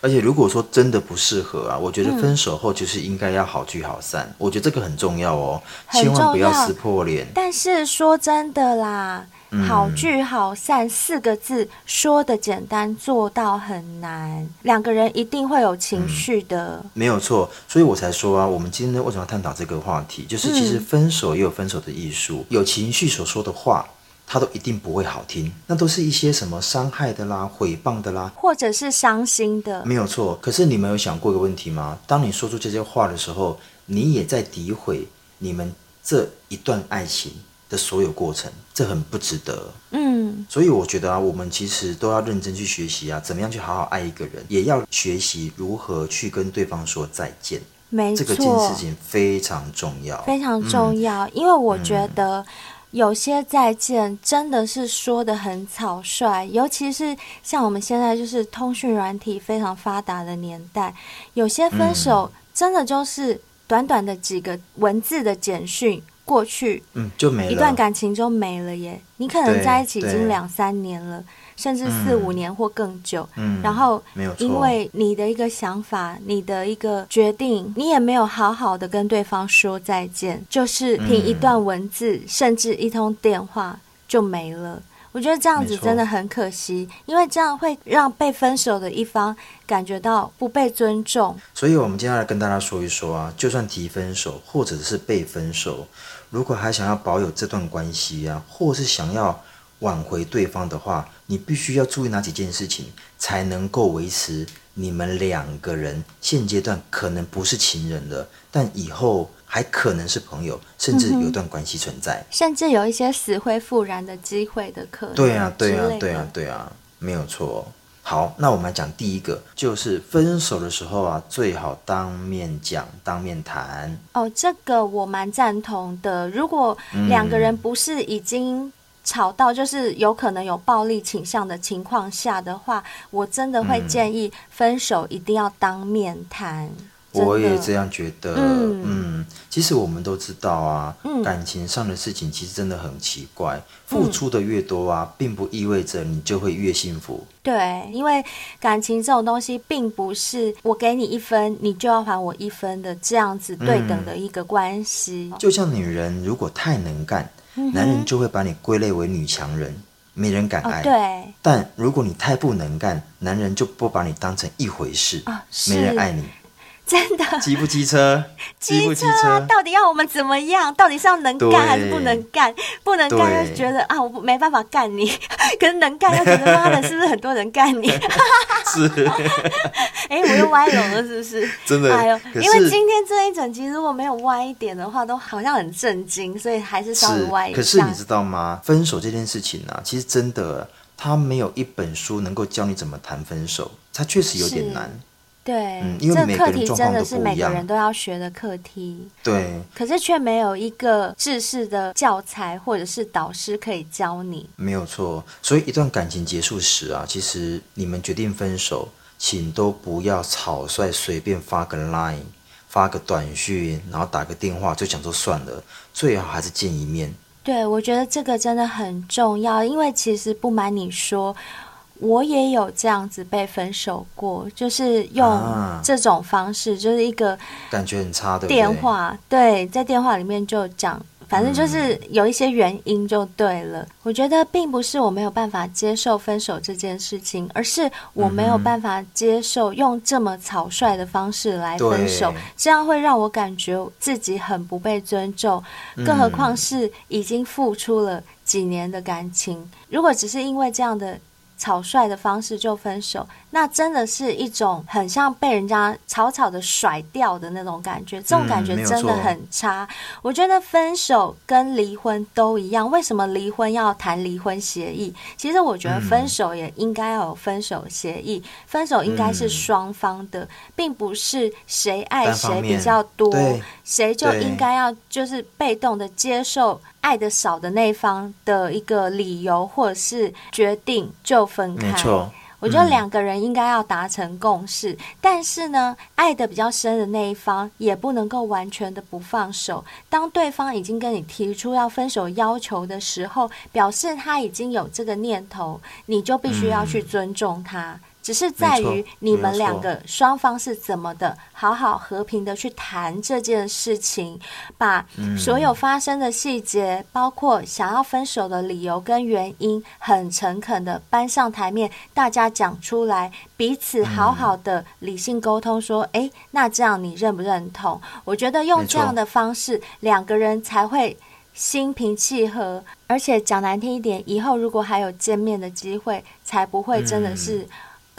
S3: 而且如果说真的不适合啊，我觉得分手后就是应该要好聚好散，嗯、我觉得这个很重要哦，千万不要撕破脸。
S2: 但是说真的啦，嗯、好聚好散四个字说的简单，做到很难。两个人一定会有情绪的，
S3: 嗯、没有错。所以我才说啊，我们今天为什么要探讨这个话题？就是其实分手也有分手的艺术，嗯、有情绪所说的话。他都一定不会好听，那都是一些什么伤害的啦、毁谤的啦，
S2: 或者是伤心的，
S3: 没有错。可是你们有想过一个问题吗？当你说出这些话的时候，你也在诋毁你们这一段爱情的所有过程，这很不值得。嗯，所以我觉得啊，我们其实都要认真去学习啊，怎么样去好好爱一个人，也要学习如何去跟对方说再见。
S2: 没错，
S3: 这个件事情非常重要，
S2: 非常重要，嗯、因为我觉得。嗯有些再见真的是说的很草率，尤其是像我们现在就是通讯软体非常发达的年代，有些分手真的就是短短的几个文字的简讯过去，嗯，就没了，一段感情就没了耶。你可能在一起已经两三年了。甚至四五年或更久，嗯，然后因为你的一个想法，你的一个决定，你也没有好好的跟对方说再见，就是凭一段文字，嗯，甚至一通电话就没了。我觉得这样子真的很可惜，因为这样会让被分手的一方感觉到不被尊重。
S3: 所以，我们接下来跟大家说一说啊，就算提分手或者是被分手，如果还想要保有这段关系啊，或是想要。挽回对方的话，你必须要注意哪几件事情，才能够维持你们两个人现阶段可能不是情人了，但以后还可能是朋友，甚至有段关系存在，嗯，
S2: 甚至有一些死灰复燃的机会的可能。
S3: 对啊，对啊，对啊，对啊，没有错。好，那我们来讲第一个，就是分手的时候啊，最好当面讲，当面谈。
S2: 哦，这个我蛮赞同的。如果两个人不是已经吵到就是有可能有暴力倾向的情况下的话，我真的会建议分手一定要当面谈。
S3: 我也这样觉得。嗯，
S2: 嗯，
S3: 其实我们都知道啊，
S2: 嗯，
S3: 感情上的事情其实真的很奇怪。付出的越多啊，并不意味着你就会越幸福。
S2: 对，因为感情这种东西，并不是我给你一分，你就要还我一分的这样子对等的一个关系。
S3: 嗯，就像女人如果太能干，嗯，男人就会把你归类为女强人，没人敢爱。
S2: 哦，对，
S3: 但如果你太不能干，男人就不把你当成一回事，
S2: 哦，
S3: 没人爱你。
S2: 真的，
S3: 机不机车？机车？
S2: 啊，到底要我们怎么样？到底是要能干还是不能干？不能干又觉得啊，我没办法干你；可是能干又觉得妈的，是不是很多人干你？
S3: 是。
S2: 哎、欸，我又歪楼了，是不是？
S3: 真的。
S2: 哎呦，因为今天这一整集如果没有歪一点的话，都好像很震惊，所以还是稍微歪一下。
S3: 可是你知道吗？分手这件事情呢、啊，其实真的，他没有一本书能够教你怎么谈分手，他确实有点难。对。这课题真的是每个人
S2: 都要学的课题。
S3: 对，
S2: 可是却没有一个制式的教材或者是导师可以教你。
S3: 没有错，所以一段感情结束时啊，其实你们决定分手，请都不要草率随便发个 line、发个短讯，然后打个电话就讲说算了，最好还是见一面。
S2: 对，我觉得这个真的很重要，因为其实不瞒你说。我也有这样子被分手过，就是用这种方式，啊、就是一个
S3: 感觉很差的
S2: 电话，对，在电话里面就讲，反正就是有一些原因就对了。嗯、我觉得并不是我没有办法接受分手这件事情，而是我没有办法接受用这么草率的方式来分手，这样会让我感觉自己很不被尊重，更何况是已经付出了几年的感情，如果只是因为这样的。草率的方式就分手，那真的是一种很像被人家草草的甩掉的那种感觉，这种感觉真的很差。嗯，我觉得分手跟离婚都一样，为什么离婚要谈离婚协议？其实我觉得分手也应该要有分手协议，分手应该是双方的，并不是谁爱谁比较多，谁就应该要就是被动的接受。爱的少的那一方的一个理由或者是决定就分开，没错。我觉得两个人应该要达成共识，嗯，但是呢，爱的比较深的那一方也不能够完全的不放手。当对方已经跟你提出要分手要求的时候，表示他已经有这个念头，你就必须要去尊重他。嗯只是在于你们两个双方是怎么的，好好和平的去谈这件事情，把所有发生的细节，包括想要分手的理由跟原因，很诚恳的搬上台面，大家讲出来，彼此好好的理性沟通，说，诶，那这样你认不认同？我觉得用这样的方式，两个人才会心平气和，而且讲难听一点，以后如果还有见面的机会，才不会真的是。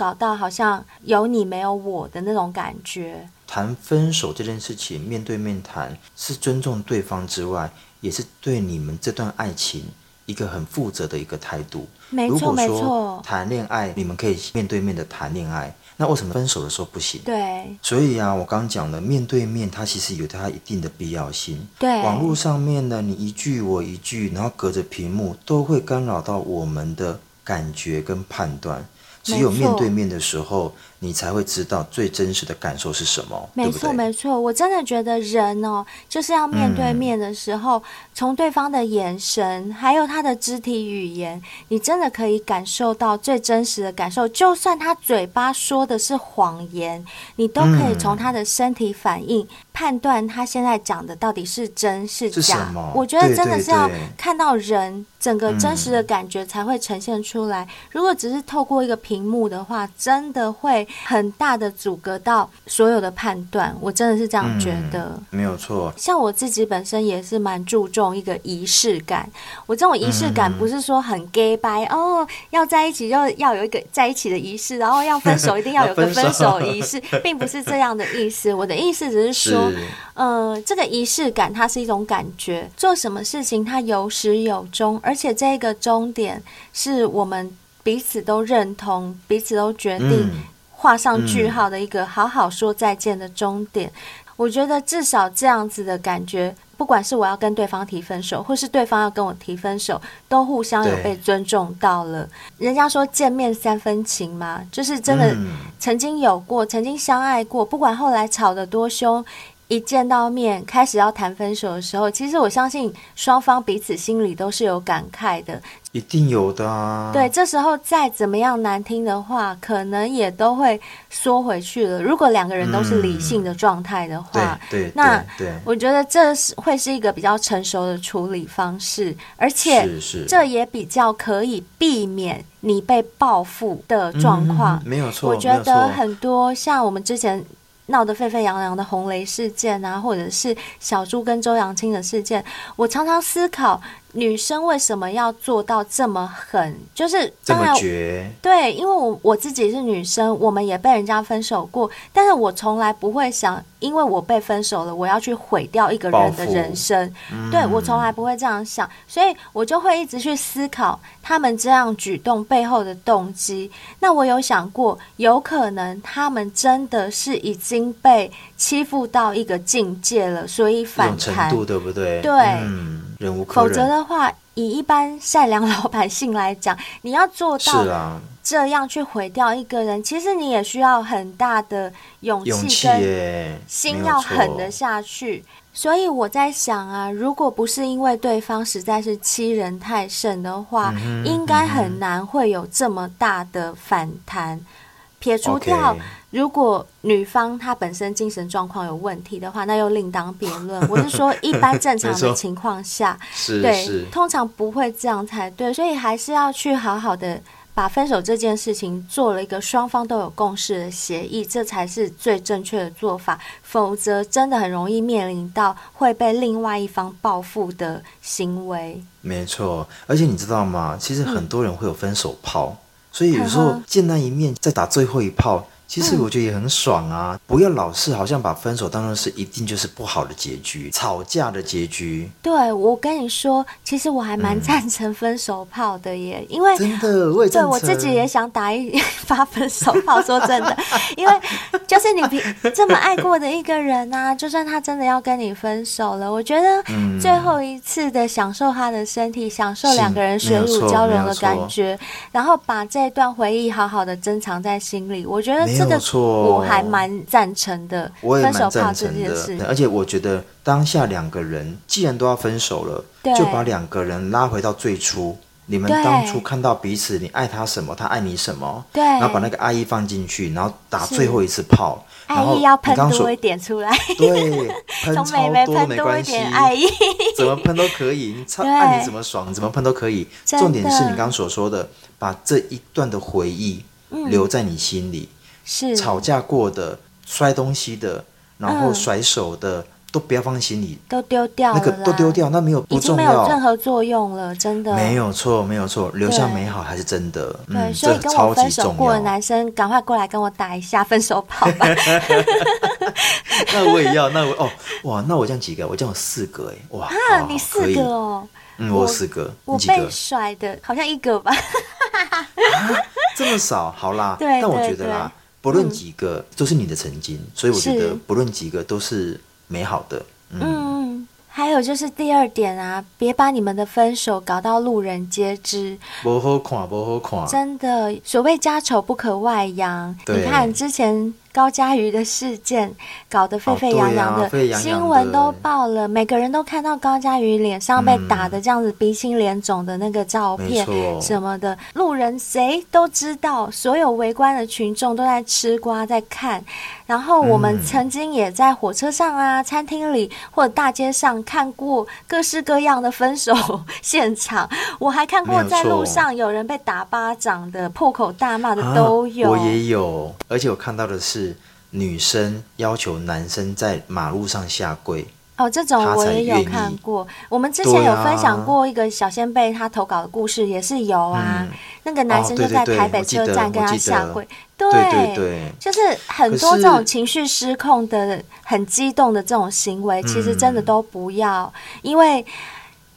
S2: 搞到好像有你没有我的那种感觉。
S3: 谈分手这件事情，面对面谈是尊重对方之外，也是对你们这段爱情一个很负责的一个态度。
S2: 没错，没错。
S3: 谈恋爱你们可以面对面的谈恋爱，那为什么分手的时候不行？
S2: 对。
S3: 所以啊，我刚讲了，面对面它其实有它一定的必要性。
S2: 对。
S3: 网络上面呢，你一句我一句，然后隔着屏幕，都会干扰到我们的感觉跟判断。只有面对面的时候，你才会知道最真实的感受是什么。
S2: 没错，没错，我真的觉得人哦，就是要面对面的时候，嗯，从对方的眼神，还有他的肢体语言，你真的可以感受到最真实的感受。就算他嘴巴说的是谎言，你都可以从他的身体反应判断他现在讲的到底是真是假。是？我觉得真的是要看到人整个真实的感觉才会呈现出来。如果只是透过一个屏幕的话，真的会。很大的阻隔到所有的判断，我真的是这样觉得。
S3: 嗯，没有错。
S2: 像我自己本身也是蛮注重一个仪式感。我这种仪式感不是说很 gay 掰哦，要在一起就要有一个在一起的仪式，然后要分手一定要有个 分手仪式，并不是这样的意思。我的意思只是说，嗯、呃，这个仪式感它是一种感觉，做什么事情它有始有终，而且这个终点是我们彼此都认同，彼此都决定。嗯画上句号的一个好好说再见的终点，我觉得至少这样子的感觉。不管是我要跟对方提分手，或是对方要跟我提分手，都互相有被尊重到了。人家说见面三分情嘛，就是真的曾经有过，曾经相爱过，不管后来吵得多凶。一见到面，开始要谈分手的时候，其实我相信双方彼此心里都是有感慨的，
S3: 一定有的啊。
S2: 对，这时候再怎么样难听的话，可能也都会缩回去了。如果两个人都是理性的状态的话，
S3: 嗯、对，对，
S2: 那
S3: 对，
S2: 我觉得这是会是一个比较成熟的处理方式，而且这也比较可以避免你被报复的状况。
S3: 嗯、没有错，
S2: 我觉得很多像我们之前。闹得沸沸扬扬的红雷事件啊，或者是小猪跟周扬青的事件，我常常思考。女生为什么要做到这么狠？就是当然，对，因为我我自己是女生，我们也被人家分手过，但是我从来不会想，因为我被分手了，我要去毁掉一个人的人生。嗯、对，我从来不会这样想，所以我就会一直去思考他们这样举动背后的动机。那我有想过，有可能他们真的是已经被欺负到一个境界了，所以反弹，程
S3: 度对不对？
S2: 对。
S3: 嗯
S2: 否则的话，以一般善良老百姓来讲，你要做到这样去毁掉一个人，啊、其实你也需要很大的勇气跟心要狠得下去。所以我在想啊，如果不是因为对方实在是欺人太甚的话，嗯、应该很难会有这么大的反弹。撇除掉，如果女方她本身精神状况有问题的话，那又另当别论。我是说，一般正常的 情况下，对，通常不会这样才对。所以还是要去好好的把分手这件事情做了一个双方都有共识的协议，这才是最正确的做法。否则，真的很容易面临到会被另外一方报复的行为。
S3: 没错，而且你知道吗？其实很多人会有分手炮。所以有时候见那一面，再打最后一炮。其实我觉得也很爽啊！不要老是好像把分手当成是一定就是不好的结局，吵架的结局。
S2: 对，我跟你说，其实我还蛮赞成分手炮的耶，因为
S3: 真的，我也
S2: 对我自己也想打一发分手炮。说真的，因为 就是你这么爱过的一个人啊，就算他真的要跟你分手了，我觉得最后一次的享受他的身体，享受两个人水乳交融的感觉，然后把这段回忆好好的珍藏在心里，我觉得。
S3: 没错，
S2: 我还蛮赞成的。
S3: 我也蛮赞成的，而且我觉得当下两个人既然都要分手了，就把两个人拉回到最初，你们当初看到彼此，你爱他什么，他爱你什么，
S2: 对，
S3: 然后把那个爱意放进去，然后打最后一次炮，
S2: 爱意要喷多一点出来，
S3: 对，喷 超多都没关系，爱意怎么喷都可以，你超爱你怎么爽，怎么喷都可以。重点是你刚刚所说的，把这一段的回忆留在你心里。
S2: 是。
S3: 吵架过的、摔东西的，然后甩手的，嗯、都不要放心里，
S2: 都丢掉了，
S3: 那个都丢掉，那没有不重要，
S2: 已经没有任何作用了，真的。
S3: 没有错，没有错，留下美好还是真的。对，
S2: 嗯、所以跟我分手过的男生，赶快过来跟我打一下分手炮吧。
S3: 那我也要，那我哦哇，那我这样几个，我这样有四个哎哇啊，
S2: 你四个哦，
S3: 嗯，我四个，
S2: 我被甩的好像一个吧，
S3: 啊、这么少，好啦，
S2: 对，
S3: 但我觉得啦。不论几个都是你的曾经，所以我觉得不论几个都是美好的。嗯，
S2: 嗯，还有就是第二点啊，别把你们的分手搞到路人皆知。
S3: 不好看，不好看。
S2: 真的，所谓家丑不可外扬。你看之前。高佳瑜的事件搞得沸沸扬扬的新闻都报了，每个人都看到高佳瑜脸上被打的这样子鼻青脸肿的那个照片什么的，路人谁都知道，所有围观的群众都在吃瓜在看。然后我们曾经也在火车上啊、餐厅里或者大街上看过各式各样的分手 现场，我还看过在路上有人被打巴掌的、破口大骂的都有。
S3: 我也有，而且我看到的是。是女生要求男生在马路上下跪
S2: 哦，这种我也有看过。我们之前有分享过一个小仙贝他投稿的故事，也是有啊。嗯、那个男生就在台北车站跟他下跪，对对对，就是很多这种情绪失控的、很激动的这种行为，其实真的都不要，嗯、因为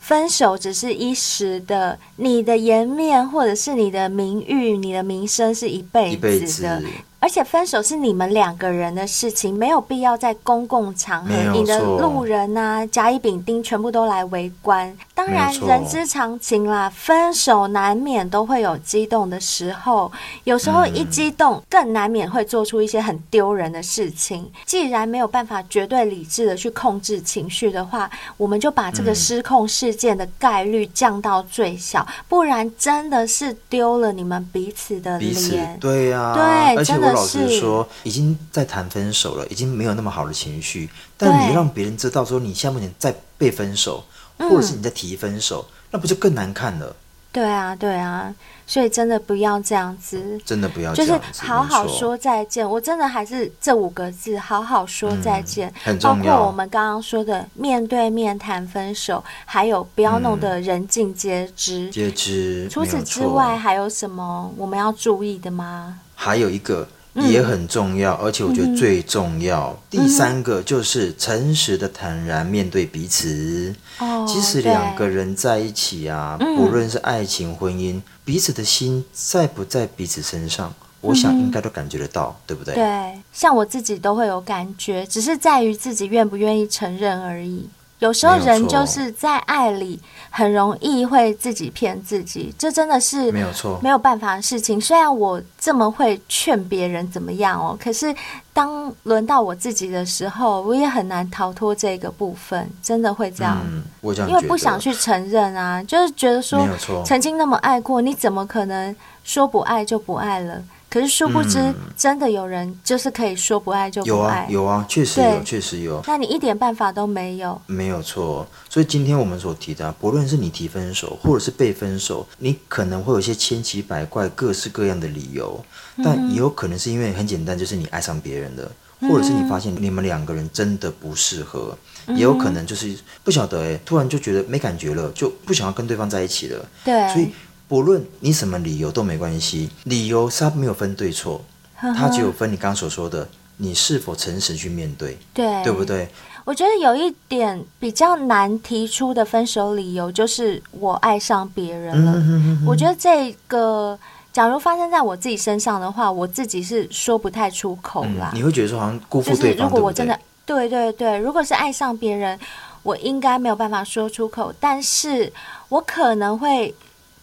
S2: 分手只是一时的，你的颜面或者是你的名誉、你的名声是一辈子的。而且分手是你们两个人的事情，没有必要在公共场合，你的路人啊、甲乙丙丁全部都来围观。当然，人之常情啦，分手难免都会有激动的时候，有时候一激动，更难免会做出一些很丢人的事情。既然没有办法绝对理智的去控制情绪的话，我们就把这个失控事件的概率降到最小，不然真的是丢了你们彼此的脸。
S3: 对呀、啊，
S2: 对，
S3: 而且我老实说，已经在谈分手了，已经没有那么好的情绪，但你让别人知道说你现在目前在被分手。或者是你在提分手，嗯，那不就更难看了？
S2: 对啊，对啊，所以真的不要这样子，
S3: 真的不要这样子，
S2: 就是好好说再见。我真的还是这五个字，好好说再见，
S3: 嗯，很重
S2: 要。包括我们刚刚说的面对面谈分手，还有不要弄得人尽皆知。
S3: 皆知。
S2: 除此之外，还有什么我们要注意的吗？
S3: 还有一个。也很重要，而且我觉得最重要。嗯、第三个就是诚实的坦然面对彼此。哦，其实两个人在一起啊，不论是爱情、婚姻，彼此的心在不在彼此身上，我想应该都感觉得到，对不对？
S2: 对，像我自己都会有感觉，只是在于自己愿不愿意承认而已。有时候人就是在爱里很容易会自己骗自己，这真的是没有错，没有办法的事情。虽然我这么会劝别人怎么样哦，可是当轮到我自己的时候，我也很难逃脱这个部分，真的会这样。
S3: 嗯，我这样
S2: 因为不想去承认啊，就是觉得说曾经那么爱过，你怎么可能说不爱就不爱了？可是殊不知，真的有人就是可以说不爱就不爱。
S3: 有啊，有啊，确实有，确实有。
S2: 那你一点办法都没有？
S3: 没有错。所以今天我们所提的，不论是你提分手，或者是被分手，你可能会有一些千奇百怪、各式各样的理由，但也有可能是因为很简单，就是你爱上别人了，或者是你发现你们两个人真的不适合，也有可能就是不晓得哎，突然就觉得没感觉了，就不想要跟对方在一起了。
S2: 对，
S3: 所以。不论你什么理由都没关系，理由是它没有分对错，它只有分你刚刚所说的，你是否诚实去面对，
S2: 对，
S3: 对不对？
S2: 我觉得有一点比较难提出的分手理由就是我爱上别人了。嗯、哼哼哼，我觉得这个假如发生在我自己身上的话，我自己是说不太出口啦。
S3: 嗯、你会觉得说好像辜负对方，就是如果我真的
S2: 对，对对对，如果是爱上别人，我应该没有办法说出口，但是我可能会。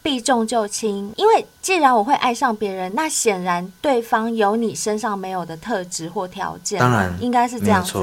S2: 避重就轻，因为既然我会爱上别人，那显然对方有你身上没有的特质或条件，
S3: 当然
S2: 应该是这样子。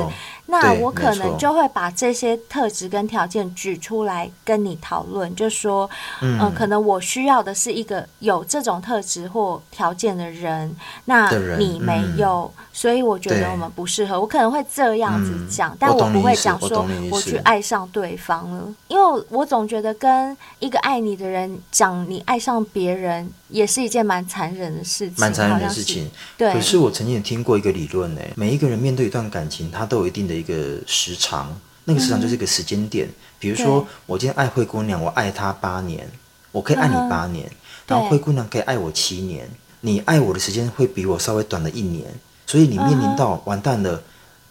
S2: 那我可能就会把这些特质跟条件举出来跟你讨论，就说，嗯、呃，可能我需要的是一个有这种特质或条件的人，那你没有，嗯、所以我觉得我们不适合。我可能会这样子讲，嗯、但我不会讲说我去爱上对方了，因为我总觉得跟一个爱你的人讲你爱上别人。也是一件蛮残忍的事情，
S3: 蛮残忍的事情。
S2: 对，
S3: 可是我曾经也听过一个理论呢，每一个人面对一段感情，他都有一定的一个时长，那个时长就是一个时间点。嗯、比如说，我今天爱灰姑娘，我爱她八年，我可以爱你八年，嗯、然后灰姑娘可以爱我七年，你爱我的时间会比我稍微短了一年，所以你面临到完蛋了，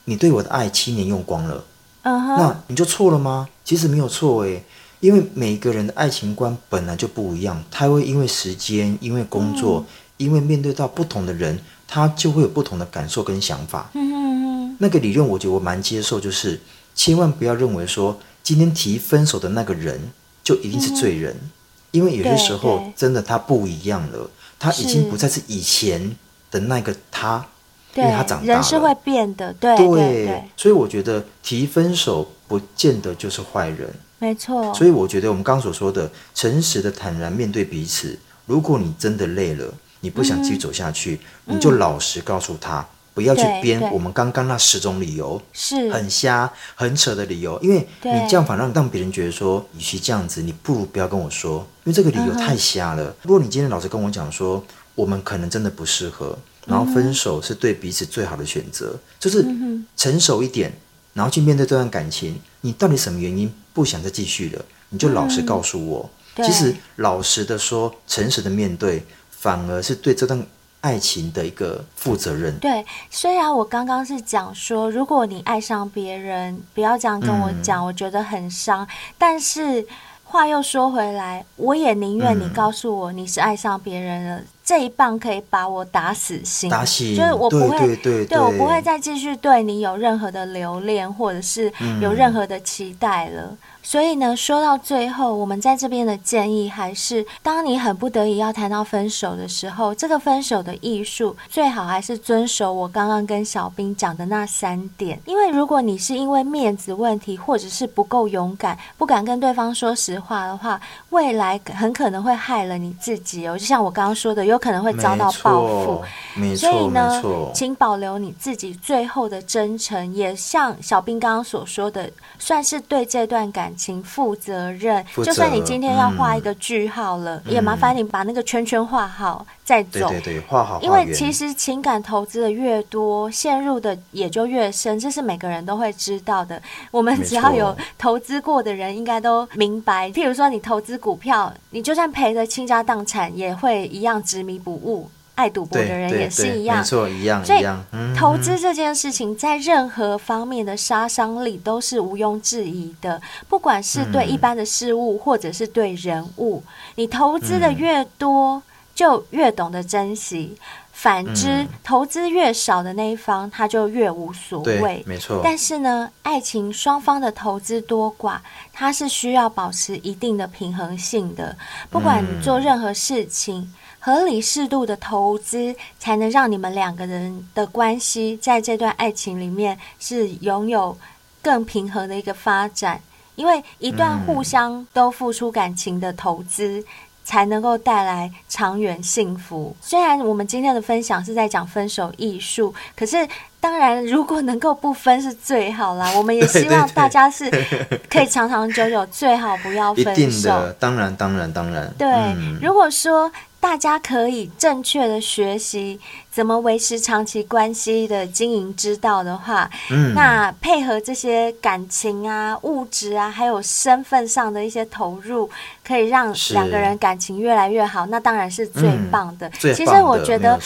S3: 你对我的爱七年用光了，那你就错了吗？其实没有错诶。因为每个人的爱情观本来就不一样，他会因为时间、因为工作、嗯、因为面对到不同的人，他就会有不同的感受跟想法。那个理论我觉得我蛮接受，就是千万不要认为说今天提分手的那个人就一定是罪人，嗯、因为有些时候真的他不一样了，他已经不再是以前的那个他，因为他长大了，人
S2: 是会变的，对对，对，
S3: 所以我觉得提分手不见得就是坏人。
S2: 没错，
S3: 所以我觉得我们刚刚所说的诚实的坦然面对彼此。如果你真的累了，你不想继续走下去，嗯、你就老实告诉他，嗯、不要去编我们刚刚那十种理由，是很瞎、很扯的理由。因为你这样反而让让别人觉得说，与其这样子，你不如不要跟我说，因为这个理由太瞎了。嗯、如果你今天老实跟我讲说，我们可能真的不适合，然后分手是对彼此最好的选择，嗯、就是成熟一点，然后去面对这段感情。你到底什么原因？不想再继续了，你就老实告诉我。嗯、其实老实的说，诚实的面对，反而是对这段爱情的一个负责任。
S2: 对，虽然我刚刚是讲说，如果你爱上别人，不要这样跟我讲，嗯、我觉得很伤。但是话又说回来，我也宁愿你告诉我你是爱上别人了。这一棒可以把我打死心，
S3: 打死，
S2: 就是我不
S3: 会，
S2: 对我不会再继续对你有任何的留恋，或者是有任何的期待了。嗯所以呢，说到最后，我们在这边的建议还是，当你很不得已要谈到分手的时候，这个分手的艺术最好还是遵守我刚刚跟小兵讲的那三点。因为如果你是因为面子问题，或者是不够勇敢，不敢跟对方说实话的话，未来很可能会害了你自己哦。就像我刚刚说的，有可能会遭到
S3: 报复。
S2: 所以呢，请保留你自己最后的真诚，也像小兵刚刚所说的，算是对这段感情负责任。就算你今天要画一个句号了，嗯、也麻烦你把那个圈圈画好再走。
S3: 对对对，画好。
S2: 因为其实情感投资的越多，陷入的也就越深，这是每个人都会知道的。我们只要有投资过的人，应该都明白。譬如说，你投资股票，你就算赔得倾家荡产，也会一样执迷不悟。爱赌博的人也是一样，
S3: 没错，一样，
S2: 所以
S3: 一样。
S2: 投资这件事情，在任何方面的杀伤力都是毋庸置疑的，不管是对一般的事物，或者是对人物，你投资的越多，就越懂得珍惜；反之，投资越少的那一方，他就越无所谓。
S3: 没错。但
S2: 是呢，爱情双方的投资多寡，它是需要保持一定的平衡性的，不管你做任何事情。合理适度的投资，才能让你们两个人的关系在这段爱情里面是拥有更平衡的一个发展。因为一段互相都付出感情的投资，才能够带来长远幸福。虽然我们今天的分享是在讲分手艺术，可是当然，如果能够不分是最好啦。我们也希望大家是可以长长久久，最好不要分手。
S3: 一定的，当然，当然，当然。
S2: 对，嗯、如果说。大家可以正确的学习怎么维持长期关系的经营之道的话，嗯，那配合这些感情啊、物质啊，还有身份上的一些投入，可以让两个人感情越来越好，那当然是最棒的。嗯、最棒的。其实我觉得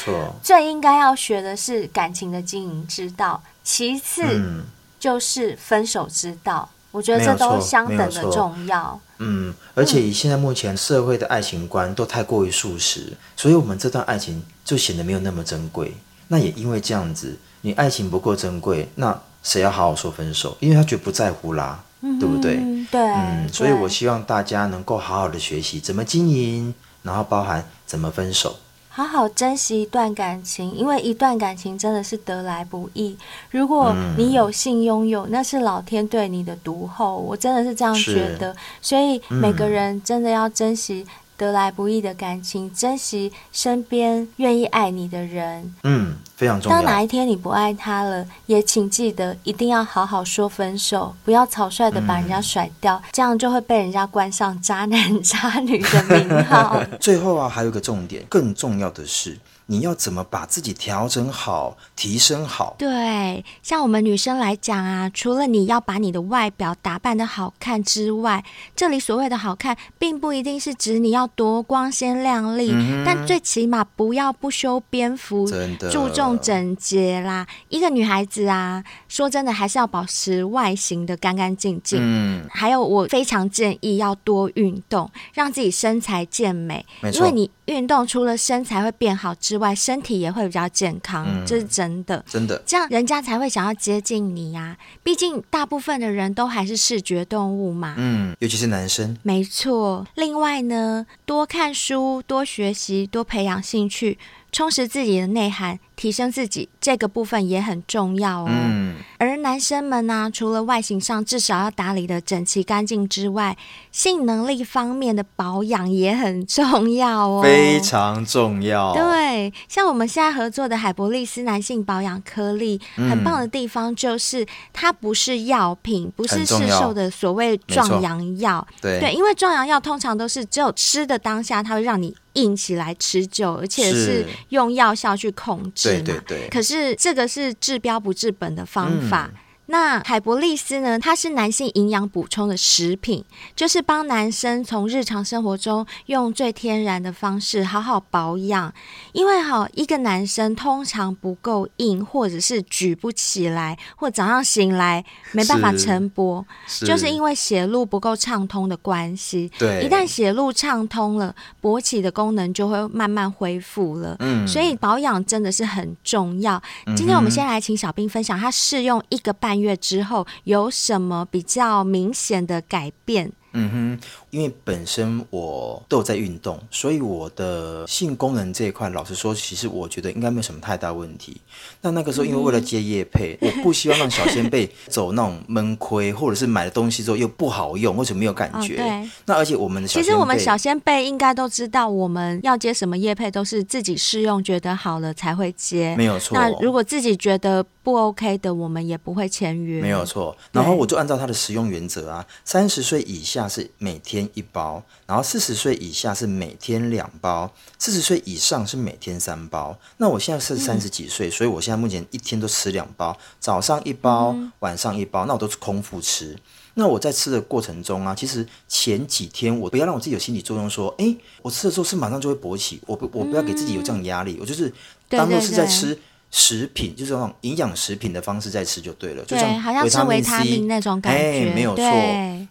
S2: 最应该要学的是感情的经营之道，其次就是分手之道。我觉得这都相等的重要。
S3: 嗯，而且以现在目前社会的爱情观都太过于速食，所以我们这段爱情就显得没有那么珍贵。那也因为这样子，你爱情不够珍贵，那谁要好好说分手？因为他绝不在乎啦，嗯、对不对？
S2: 对，
S3: 嗯，所以我希望大家能够好好的学习怎么经营，然后包含怎么分手。
S2: 好好珍惜一段感情，因为一段感情真的是得来不易。如果你有幸拥有，那是老天对你的独厚。我真的是这样觉得，所以每个人真的要珍惜。得来不易的感情，珍惜身边愿意爱你的人，
S3: 嗯，非常重要。
S2: 当哪一天你不爱他了，也请记得一定要好好说分手，不要草率的把人家甩掉，嗯、这样就会被人家冠上渣男 渣女的名号。
S3: 最后啊，还有一个重点，更重要的是。你要怎么把自己调整好、提升好？
S2: 对，像我们女生来讲啊，除了你要把你的外表打扮的好看之外，这里所谓的好看，并不一定是指你要多光鲜亮丽，嗯、但最起码不要不修边幅，真注重整洁啦。一个女孩子啊，说真的，还是要保持外形的干干净净。嗯，还有我非常建议要多运动，让自己身材健美，没错，因为你。运动除了身材会变好之外，身体也会比较健康，嗯、这是真的。
S3: 真的，
S2: 这样人家才会想要接近你呀、啊。毕竟大部分的人都还是视觉动物嘛。
S3: 嗯，尤其是男生。
S2: 没错。另外呢，多看书，多学习，多培养兴趣。充实自己的内涵，提升自己，这个部分也很重要哦。嗯，而男生们呢、啊，除了外形上至少要打理的整齐干净之外，性能力方面的保养也很重要哦，
S3: 非常重要。
S2: 对，像我们现在合作的海博利斯男性保养颗粒，嗯、很棒的地方就是它不是药品，不是市售的所谓壮阳药。对对，因为壮阳药通常都是只有吃的当下，它会让你。硬起来持久，而且是用药效去控制嘛。对对对。可是这个是治标不治本的方法。嗯那海博利斯呢，它是男性营养补充的食品，就是帮男生从日常生活中用最天然的方式好好保养。因为哈，一个男生通常不够硬，或者是举不起来，或早上醒来没办法晨勃，就是因为血路不够畅通的关系。对，一旦血路畅通了，勃起的功能就会慢慢恢复了。嗯，所以保养真的是很重要。今天我们先来请小兵分享，他试用一个半月之后有什么比较明显的改变？
S3: 嗯哼，因为本身我都有在运动，所以我的性功能这一块，老实说，其实我觉得应该没有什么太大问题。那那个时候，因为为了接业配，嗯、我不希望让小仙贝走那种闷亏，或者是买了东西之后又不好用，或者没有感觉。哦、对。那而且我们的小
S2: 其实我们小仙贝应该都知道，我们要接什么业配都是自己试用觉得好了才会接，
S3: 没有错。
S2: 那如果自己觉得不 OK 的，我们也不会签约，
S3: 没有错。然后我就按照它的使用原则啊，三十岁以下是每天一包，然后四十岁以下是每天两包，四十岁以上是每天三包。那我现在是三十几岁，嗯，所以我现在目前一天都吃两包，早上一包，嗯，晚上一包。那我都是空腹吃。那我在吃的过程中啊，其实前几天我不要让我自己有心理作用，说，哎，我吃的时候是马上就会勃起，我不我不要给自己有这样压力，嗯，我就是当做是在吃。对对对食品就是那种营养食品的方式在吃就对了，
S2: 对，
S3: 就像
S2: 维他命那种感觉，
S3: 哎、没有错。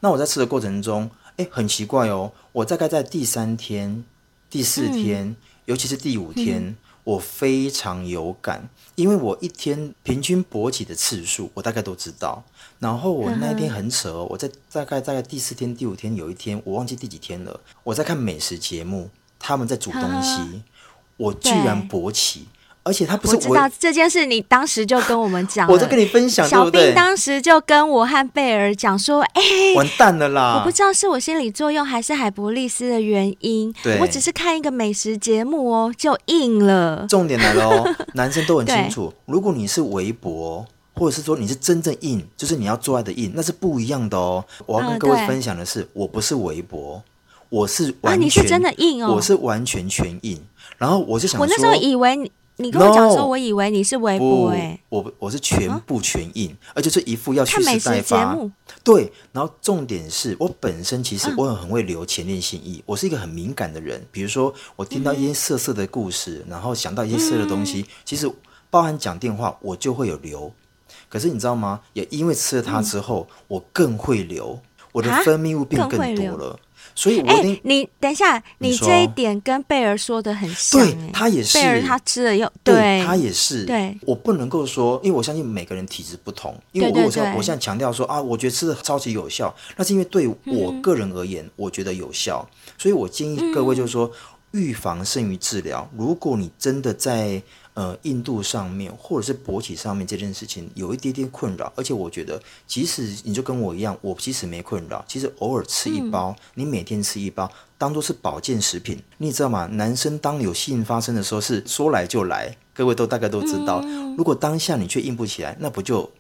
S3: 那我在吃的过程中，哎、欸，很奇怪哦，我大概在第三天、第四天，嗯、尤其是第五天、嗯，我非常有感，因为我一天平均勃起的次数，我大概都知道。然后我那一天很扯哦，我在大概大概第四天、第五天有一天，我忘记第几天了，我在看美食节目，他们在煮东西，我居然勃起。而且他不是我，
S2: 我知道这件事，你当时就跟我们讲，
S3: 我都跟你分享，
S2: 小兵当时就跟我和贝尔讲说：“哎、欸，
S3: 完蛋了啦！
S2: 我不知道是我心理作用还是海博利斯的原因，对，我只是看一个美食节目哦，就硬了。
S3: 重点来了哦，男生都很清楚，如果你是微博，或者是说你是真正硬，就是你要做爱的硬，那是不一样的哦。我要跟各位分享的是，嗯、我不是微博，我是完全、啊、你是真的硬哦，我是完全全硬。然后我就想说，
S2: 我那时候以为你。你跟我讲说，我以为你是微博哎，
S3: 我我是全部全印，啊、而且是一副要蓄势待发。对，然后重点是我本身其实我很很会留前列腺液，我是一个很敏感的人。比如说我听到一些色色的故事，嗯、然后想到一些色的东西，嗯、其实包含讲电话，我就会有留。可是你知道吗？也因为吃了它之后，嗯、我更会留，我的分泌物变更多了。所以我，我、欸、
S2: 你等一下，你这一点跟贝尔说的很像，
S3: 对，他也是，贝
S2: 尔他吃了又，
S3: 对，
S2: 对
S3: 他也是，
S2: 对，
S3: 我不能够说，因为我相信每个人体质不同，因为我我我现在强调说啊，我觉得吃的超级有效，那是因为对我个人而言，嗯、我觉得有效，所以我建议各位就是说，预防胜于治疗，如果你真的在。呃，硬度上面或者是勃起上面这件事情有一点点困扰，而且我觉得，即使你就跟我一样，我其实没困扰，其实偶尔吃一包，嗯、你每天吃一包，当做是保健食品，你知道吗？男生当有性发生的时候是说来就来，各位都大概都知道，嗯、如果当下你却硬不起来，那不就？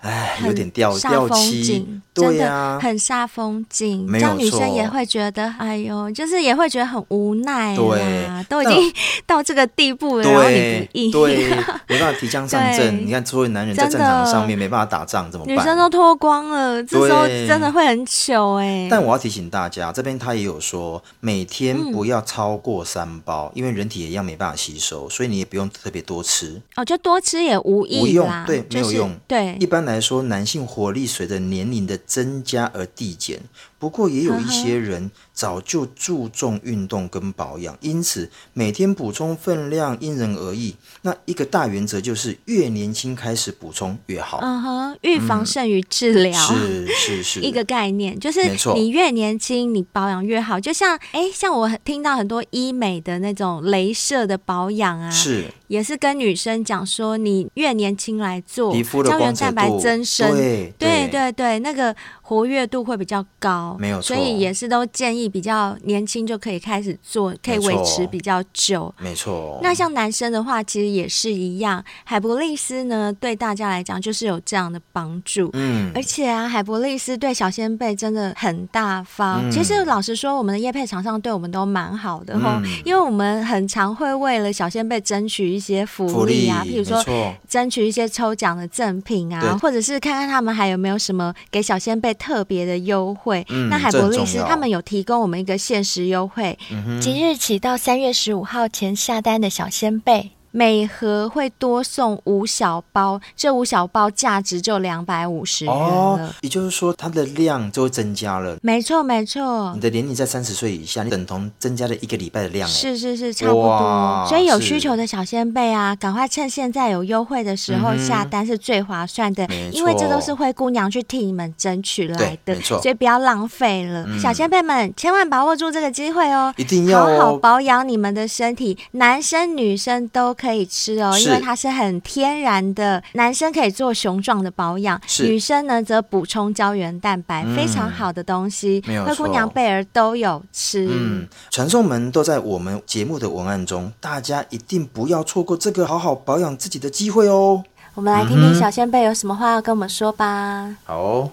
S3: 哎，有点掉掉漆，对呀、啊，
S2: 很煞风景，这样女生也会觉得，哎呦，就是也会觉得很无奈，对，都已经 到这个地步了，然后你不硬，
S3: 对，没办法提枪上阵。你看，作为男人在战场上面没办法打仗，怎么办？
S2: 女生都脱光了，这时候真的会很糗哎。
S3: 但我要提醒大家，这边他也有说，每天不要超过三包，嗯、因为人体也一样没办法吸收，所以你也不用特别多吃。
S2: 哦，就多吃也无益，
S3: 无用，对，没有用，
S2: 就是、对，
S3: 一般来。来说，男性活力随着年龄的增加而递减。不过，也有一些人早就注重运动跟保养，因此每天补充分量因人而异。那一个大原则就是，越年轻开始补充越好。
S2: 嗯哼，预防胜于治疗，
S3: 是是是，
S2: 一个概念，就是你越年轻，你保养越好。就像哎，像我听到很多医美的那种镭射的保养啊，
S3: 是
S2: 也是跟女生讲说，你越年轻来做，
S3: 皮肤的
S2: 胶原蛋白增生，
S3: 对对
S2: 对对对，那个。活跃度会比较高，
S3: 没有错。
S2: 所以也是都建议比较年轻就可以开始做，可以维持比较久。
S3: 没错。
S2: 那像男生的话，其实也是一样。海博利斯呢，对大家来讲就是有这样的帮助。嗯。而且啊，海博利斯对小仙贝真的很大方。嗯、其实老实说，我们的业配厂商对我们都蛮好的哈，嗯、因为我们很常会为了小仙贝争取一些福利啊，譬如说争取一些抽奖的赠品啊，或者是看看他们还有没有什么给小仙贝特别的优惠。嗯、那海博力斯他们有提供我们一个限时优惠，即日起到三月十五号前下单的小先贝。每盒会多送五小包，这五小包价值就两百五十元了。哦，
S3: 也就是说，它的量就会增加了。
S2: 没错，没错。
S3: 你的年龄在三十岁以下，你等同增加了一个礼拜的量。
S2: 是是是，差不多。所以有需求的小仙贝啊，赶快趁现在有优惠的时候下单是最划算的，嗯、因为这都是灰姑娘去替你们争取来的，
S3: 没错。
S2: 所以不要浪费了，嗯、小仙贝们千万把握住这个机会哦！
S3: 一定要、哦、
S2: 好好保养你们的身体，男生女生都。可以吃哦，因为它是很天然的，男生可以做雄壮的保养，女生呢则补充胶原蛋白，嗯、非常好的东西。灰姑娘贝儿都有吃。嗯，
S3: 传送门都在我们节目的文案中，大家一定不要错过这个好好保养自己的机会哦。
S2: 我们来听听小仙贝有什么话要跟我们说吧。
S3: 嗯、好、哦。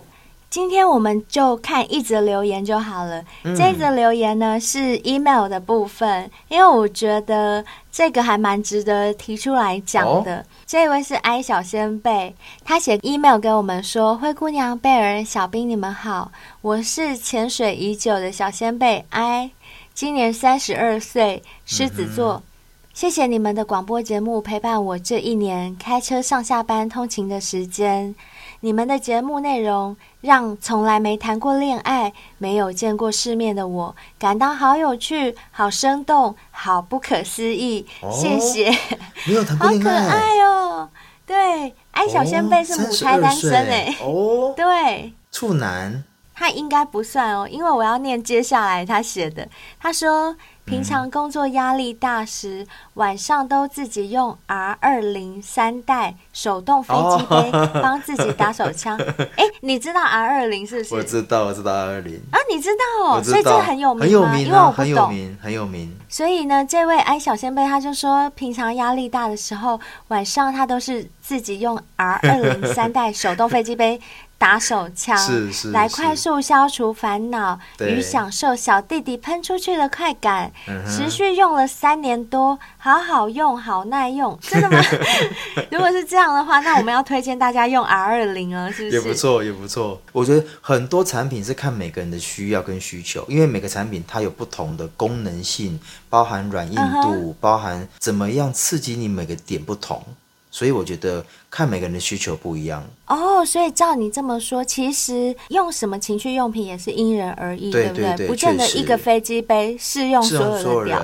S2: 今天我们就看一则留言就好了。嗯、这则留言呢是 email 的部分，因为我觉得这个还蛮值得提出来讲的。哦、这位是 I 小仙贝，他写 email 给我们说：“灰姑娘、贝尔、小兵，你们好，我是潜水已久的小仙贝 I，今年三十二岁，狮子座。嗯、谢谢你们的广播节目陪伴我这一年开车上下班通勤的时间。”你们的节目内容让从来没谈过恋爱、没有见过世面的我感到好有趣、好生动、好不可思议。哦、谢谢，
S3: 没有谈过恋爱，
S2: 好可爱哦。对，爱小仙贝是母胎单身哎。哦，对，
S3: 处男，
S2: 他应该不算哦，因为我要念接下来他写的。他说。平常工作压力大时，嗯、晚上都自己用 R 二零三代手动飞机杯帮自己打手枪。哎、哦，你知道 R 二零是不是？
S3: 我知道，我知道 R 二零
S2: 啊，你知道哦，所以这个很有名吗？
S3: 很有名、啊，
S2: 因为我
S3: 很有名，很有名。
S2: 所以呢，这位 I 小仙贝他就说，平常压力大的时候，晚上他都是自己用 R 二零三代手动飞机杯。打手枪，是是是来快速消除烦恼与享受小弟弟喷出去的快感。持续用了三年多，好好用，好耐用，真的吗？如果是这样的话，那我们要推荐大家用 R 二零了，是不是？
S3: 也不错，也不错。我觉得很多产品是看每个人的需要跟需求，因为每个产品它有不同的功能性，包含软硬度，包含怎么样刺激你每个点不同。所以我觉得看每个人的需求不一样
S2: 哦，所以照你这么说，其实用什么情趣用品也是因人而异，对，不对？对，不见得一个飞机杯适用所有的屌。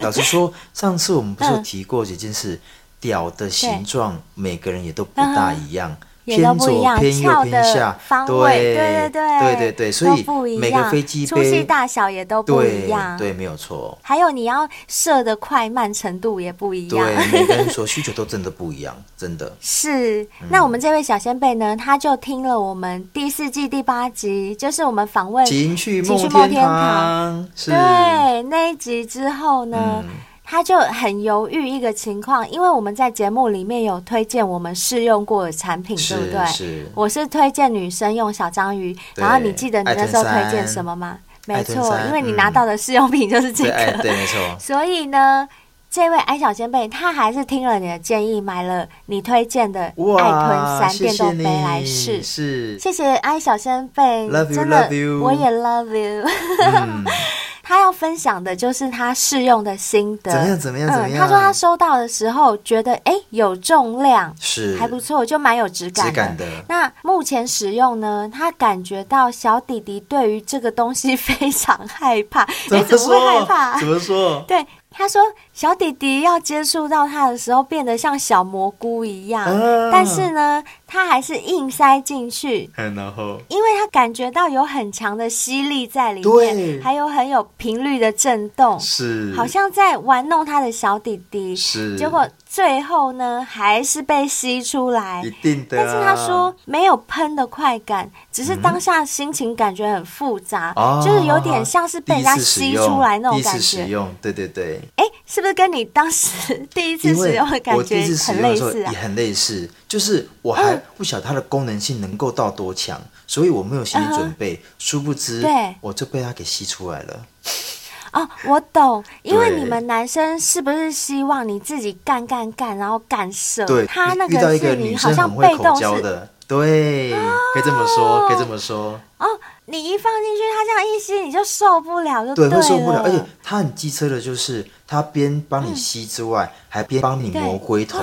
S3: 老实说，上次我们不是提过这件事，屌、嗯、的形状每个人也都不大一样。嗯
S2: 也都不一样，翘的方位，对对对，
S3: 对对对，所以每个飞机杯
S2: 粗细大小也都不一样，
S3: 对，没有错。
S2: 还有你要射的快慢程度也不一样，
S3: 对，每个人 所需求都真的不一样，真的。
S2: 是，那我们这位小仙贝呢？他就听了我们第四季第八集，就是我们访问
S3: 情趣梦天堂，
S2: 对那一集之后呢？他就很犹豫一个情况，因为我们在节目里面有推荐我们试用过的产品，对不对？是。我是推荐女生用小章鱼，然后你记得你那时候推荐什么吗？没错，因为你拿到的试用品就是这个。
S3: 对，对，没错。
S2: 所以呢，这位爱小仙贝他还是听了你的建议，买了你推荐的爱吞三电动杯来试。是。谢谢爱小仙
S3: 贝
S2: 真的
S3: ，love you.
S2: 我也 love you。嗯 他要分享的就是他试用的心得，
S3: 怎么样？怎么样？怎么样？
S2: 他说他收到的时候觉得，哎，有重量，是还不错，就蛮有质感的。质感的。那目前使用呢，他感觉到小弟弟对于这个东西非常害怕。
S3: 怎么说？
S2: 怎么会害怕？
S3: 怎么说？
S2: 对。他说：“小弟弟要接触到他的时候，变得像小蘑菇一样，啊、但是呢，他还是硬塞进去。然后，因为他感觉到有很强的吸力在里面，对还有很有频率的震动，是好像在玩弄他的小弟弟。是，结果最后呢，还是被吸出来。
S3: 一定的、啊。
S2: 但是他说没有喷的快感，只是当下心情感觉很复杂，嗯、就是有点像是被人家吸出来那种感
S3: 觉。使用，对对对。
S2: 哎，是不是跟你当时第一次使用的感觉很类似啊？
S3: 也很类似，就是我还不晓得它的功能性能够到多强，嗯、所以我没有心理准备，嗯、殊不知，对，我就被它给吸出来了。
S2: 哦，我懂，因为你们男生是不是希望你自己干干干，然后干射？
S3: 对，
S2: 他那个是你好像被动式
S3: 的，对，可以这么说，可以这么说。
S2: 哦，你一放进去，他这样一吸，你就受不了，就对，
S3: 对，会受不了。而且他很机车的，就是他边帮你吸之外，嗯、还边帮你磨龟头。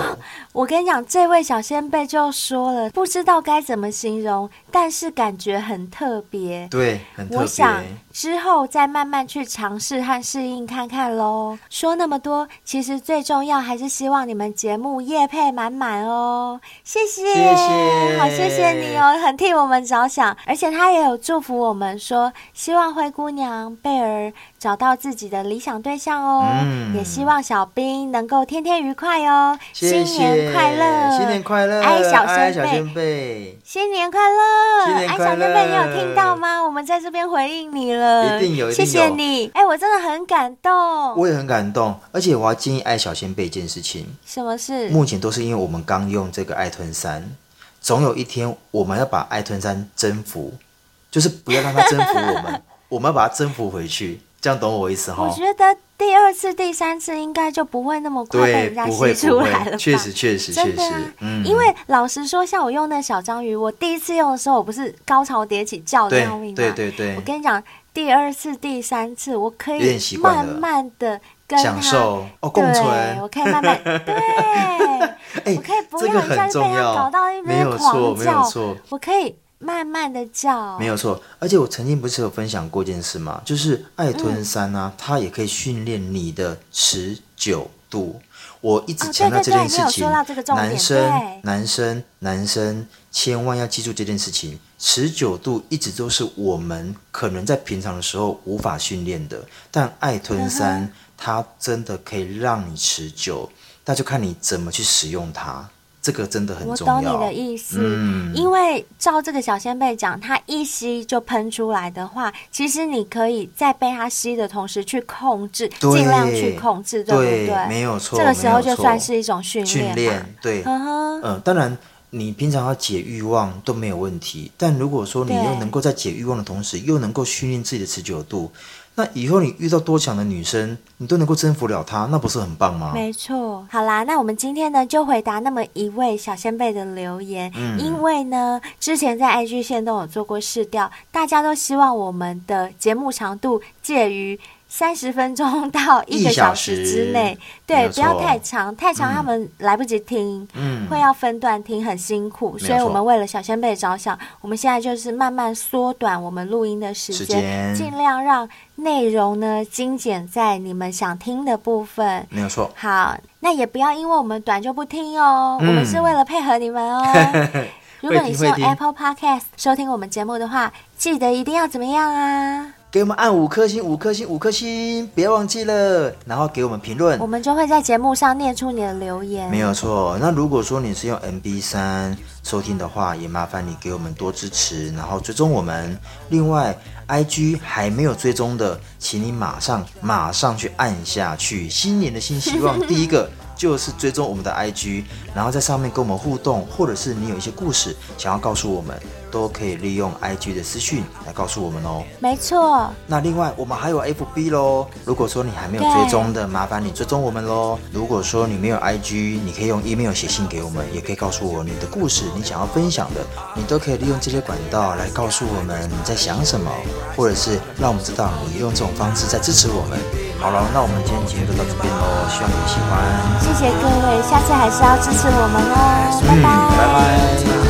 S2: 我跟你讲，这位小仙贝就说了，不知道该怎么形容，但是感觉很特别。
S3: 对，很特别。
S2: 我想之后再慢慢去尝试和适应看看喽。说那么多，其实最重要还是希望你们节目业配满满哦。谢谢，谢谢，好，谢谢你哦，很替我们着想。而且他也有祝福我们说，希望灰姑娘贝儿找到自己的理想对象哦。嗯，也希望小兵能够天天愉快哦。谢谢。新年快乐！
S3: 新年快乐！
S2: 爱小仙贝，新年快乐！新年快乐！爱小仙贝，你有听到吗？我们在这边回应你了，
S3: 一定有，
S2: 谢谢你。哎，我真的很感动，
S3: 我也很感动。而且我要建议爱小仙贝一件事情，
S2: 什么事？
S3: 目前都是因为我们刚用这个爱吞三，总有一天我们要把爱吞三征服，就是不要让它征服我们，我们要把它征服回去。这样懂我意思哈？
S2: 我觉得第二次、第三次应该就不会那么快被人家吸出来了吧？
S3: 确实，确实，确实。
S2: 嗯，因为老实说，像我用那小章鱼，我第一次用的时候，我不是高潮迭起叫的要命吗？
S3: 对对对。
S2: 我跟你讲，第二次、第三次，我可以慢慢的跟他
S3: 享受哦，共存。
S2: 我可以慢慢对，我可以不要一下就被他搞到一边狂叫，我可以。慢慢的叫，
S3: 没有错。而且我曾经不是有分享过一件事吗？就是爱吞三啊，嗯、它也可以训练你的持久度。我一直强调这件事情，男生、男生、男生，千万要记住这件事情。持久度一直都是我们可能在平常的时候无法训练的，但爱吞三，嗯、它真的可以让你持久，那就看你怎么去使用它。这个真的很重要。
S2: 我懂你的意思，嗯、因为照这个小仙贝讲，它一吸就喷出来的话，其实你可以在被它吸的同时去控制，对尽量去控制，对，对不对？
S3: 没有错。
S2: 这个时候就算是一种训练。
S3: 训练，对。嗯，当然，你平常要解欲望都没有问题，但如果说你又能够在解欲望的同时，又能够训练自己的持久度。那以后你遇到多强的女生，你都能够征服了她，那不是很棒吗？
S2: 没错。好啦，那我们今天呢就回答那么一位小先辈的留言，嗯、因为呢之前在 IG 线都有做过试调，大家都希望我们的节目长度介于。三十分钟到一个小时之内，对，不要太长，太长他们来不及听，嗯，会要分段听，很辛苦。所以我们为了小先辈着想，我们现在就是慢慢缩短我们录音的时间，尽量让内容呢精简在你们想听的部分。
S3: 没有错。
S2: 好，那也不要因为我们短就不听哦，我们是为了配合你们哦。如果你是用 Apple Podcast 收听我们节目的话，记得一定要怎么样啊？
S3: 给我们按五颗星，五颗星，五颗星，别忘记了。然后给我们评论，
S2: 我们就会在节目上念出你的留言。
S3: 没有错。那如果说你是用 MB 三收听的话，也麻烦你给我们多支持，然后追踪我们。另外，IG 还没有追踪的，请你马上马上去按下去。新年的新希望，第一个。就是追踪我们的 IG，然后在上面跟我们互动，或者是你有一些故事想要告诉我们，都可以利用 IG 的私讯来告诉我们哦。
S2: 没错。
S3: 那另外我们还有 FB 喽，如果说你还没有追踪的，麻烦你追踪我们喽。如果说你没有 IG，你可以用 email 写信给我们，也可以告诉我你的故事，你想要分享的，你都可以利用这些管道来告诉我们你在想什么，或者是让我们知道你用这种方式在支持我们。好了，那我们今天节目就到这边喽，希望你们喜欢。
S2: 谢谢各位，下次还是要支持我们哦，嗯、拜拜。拜拜。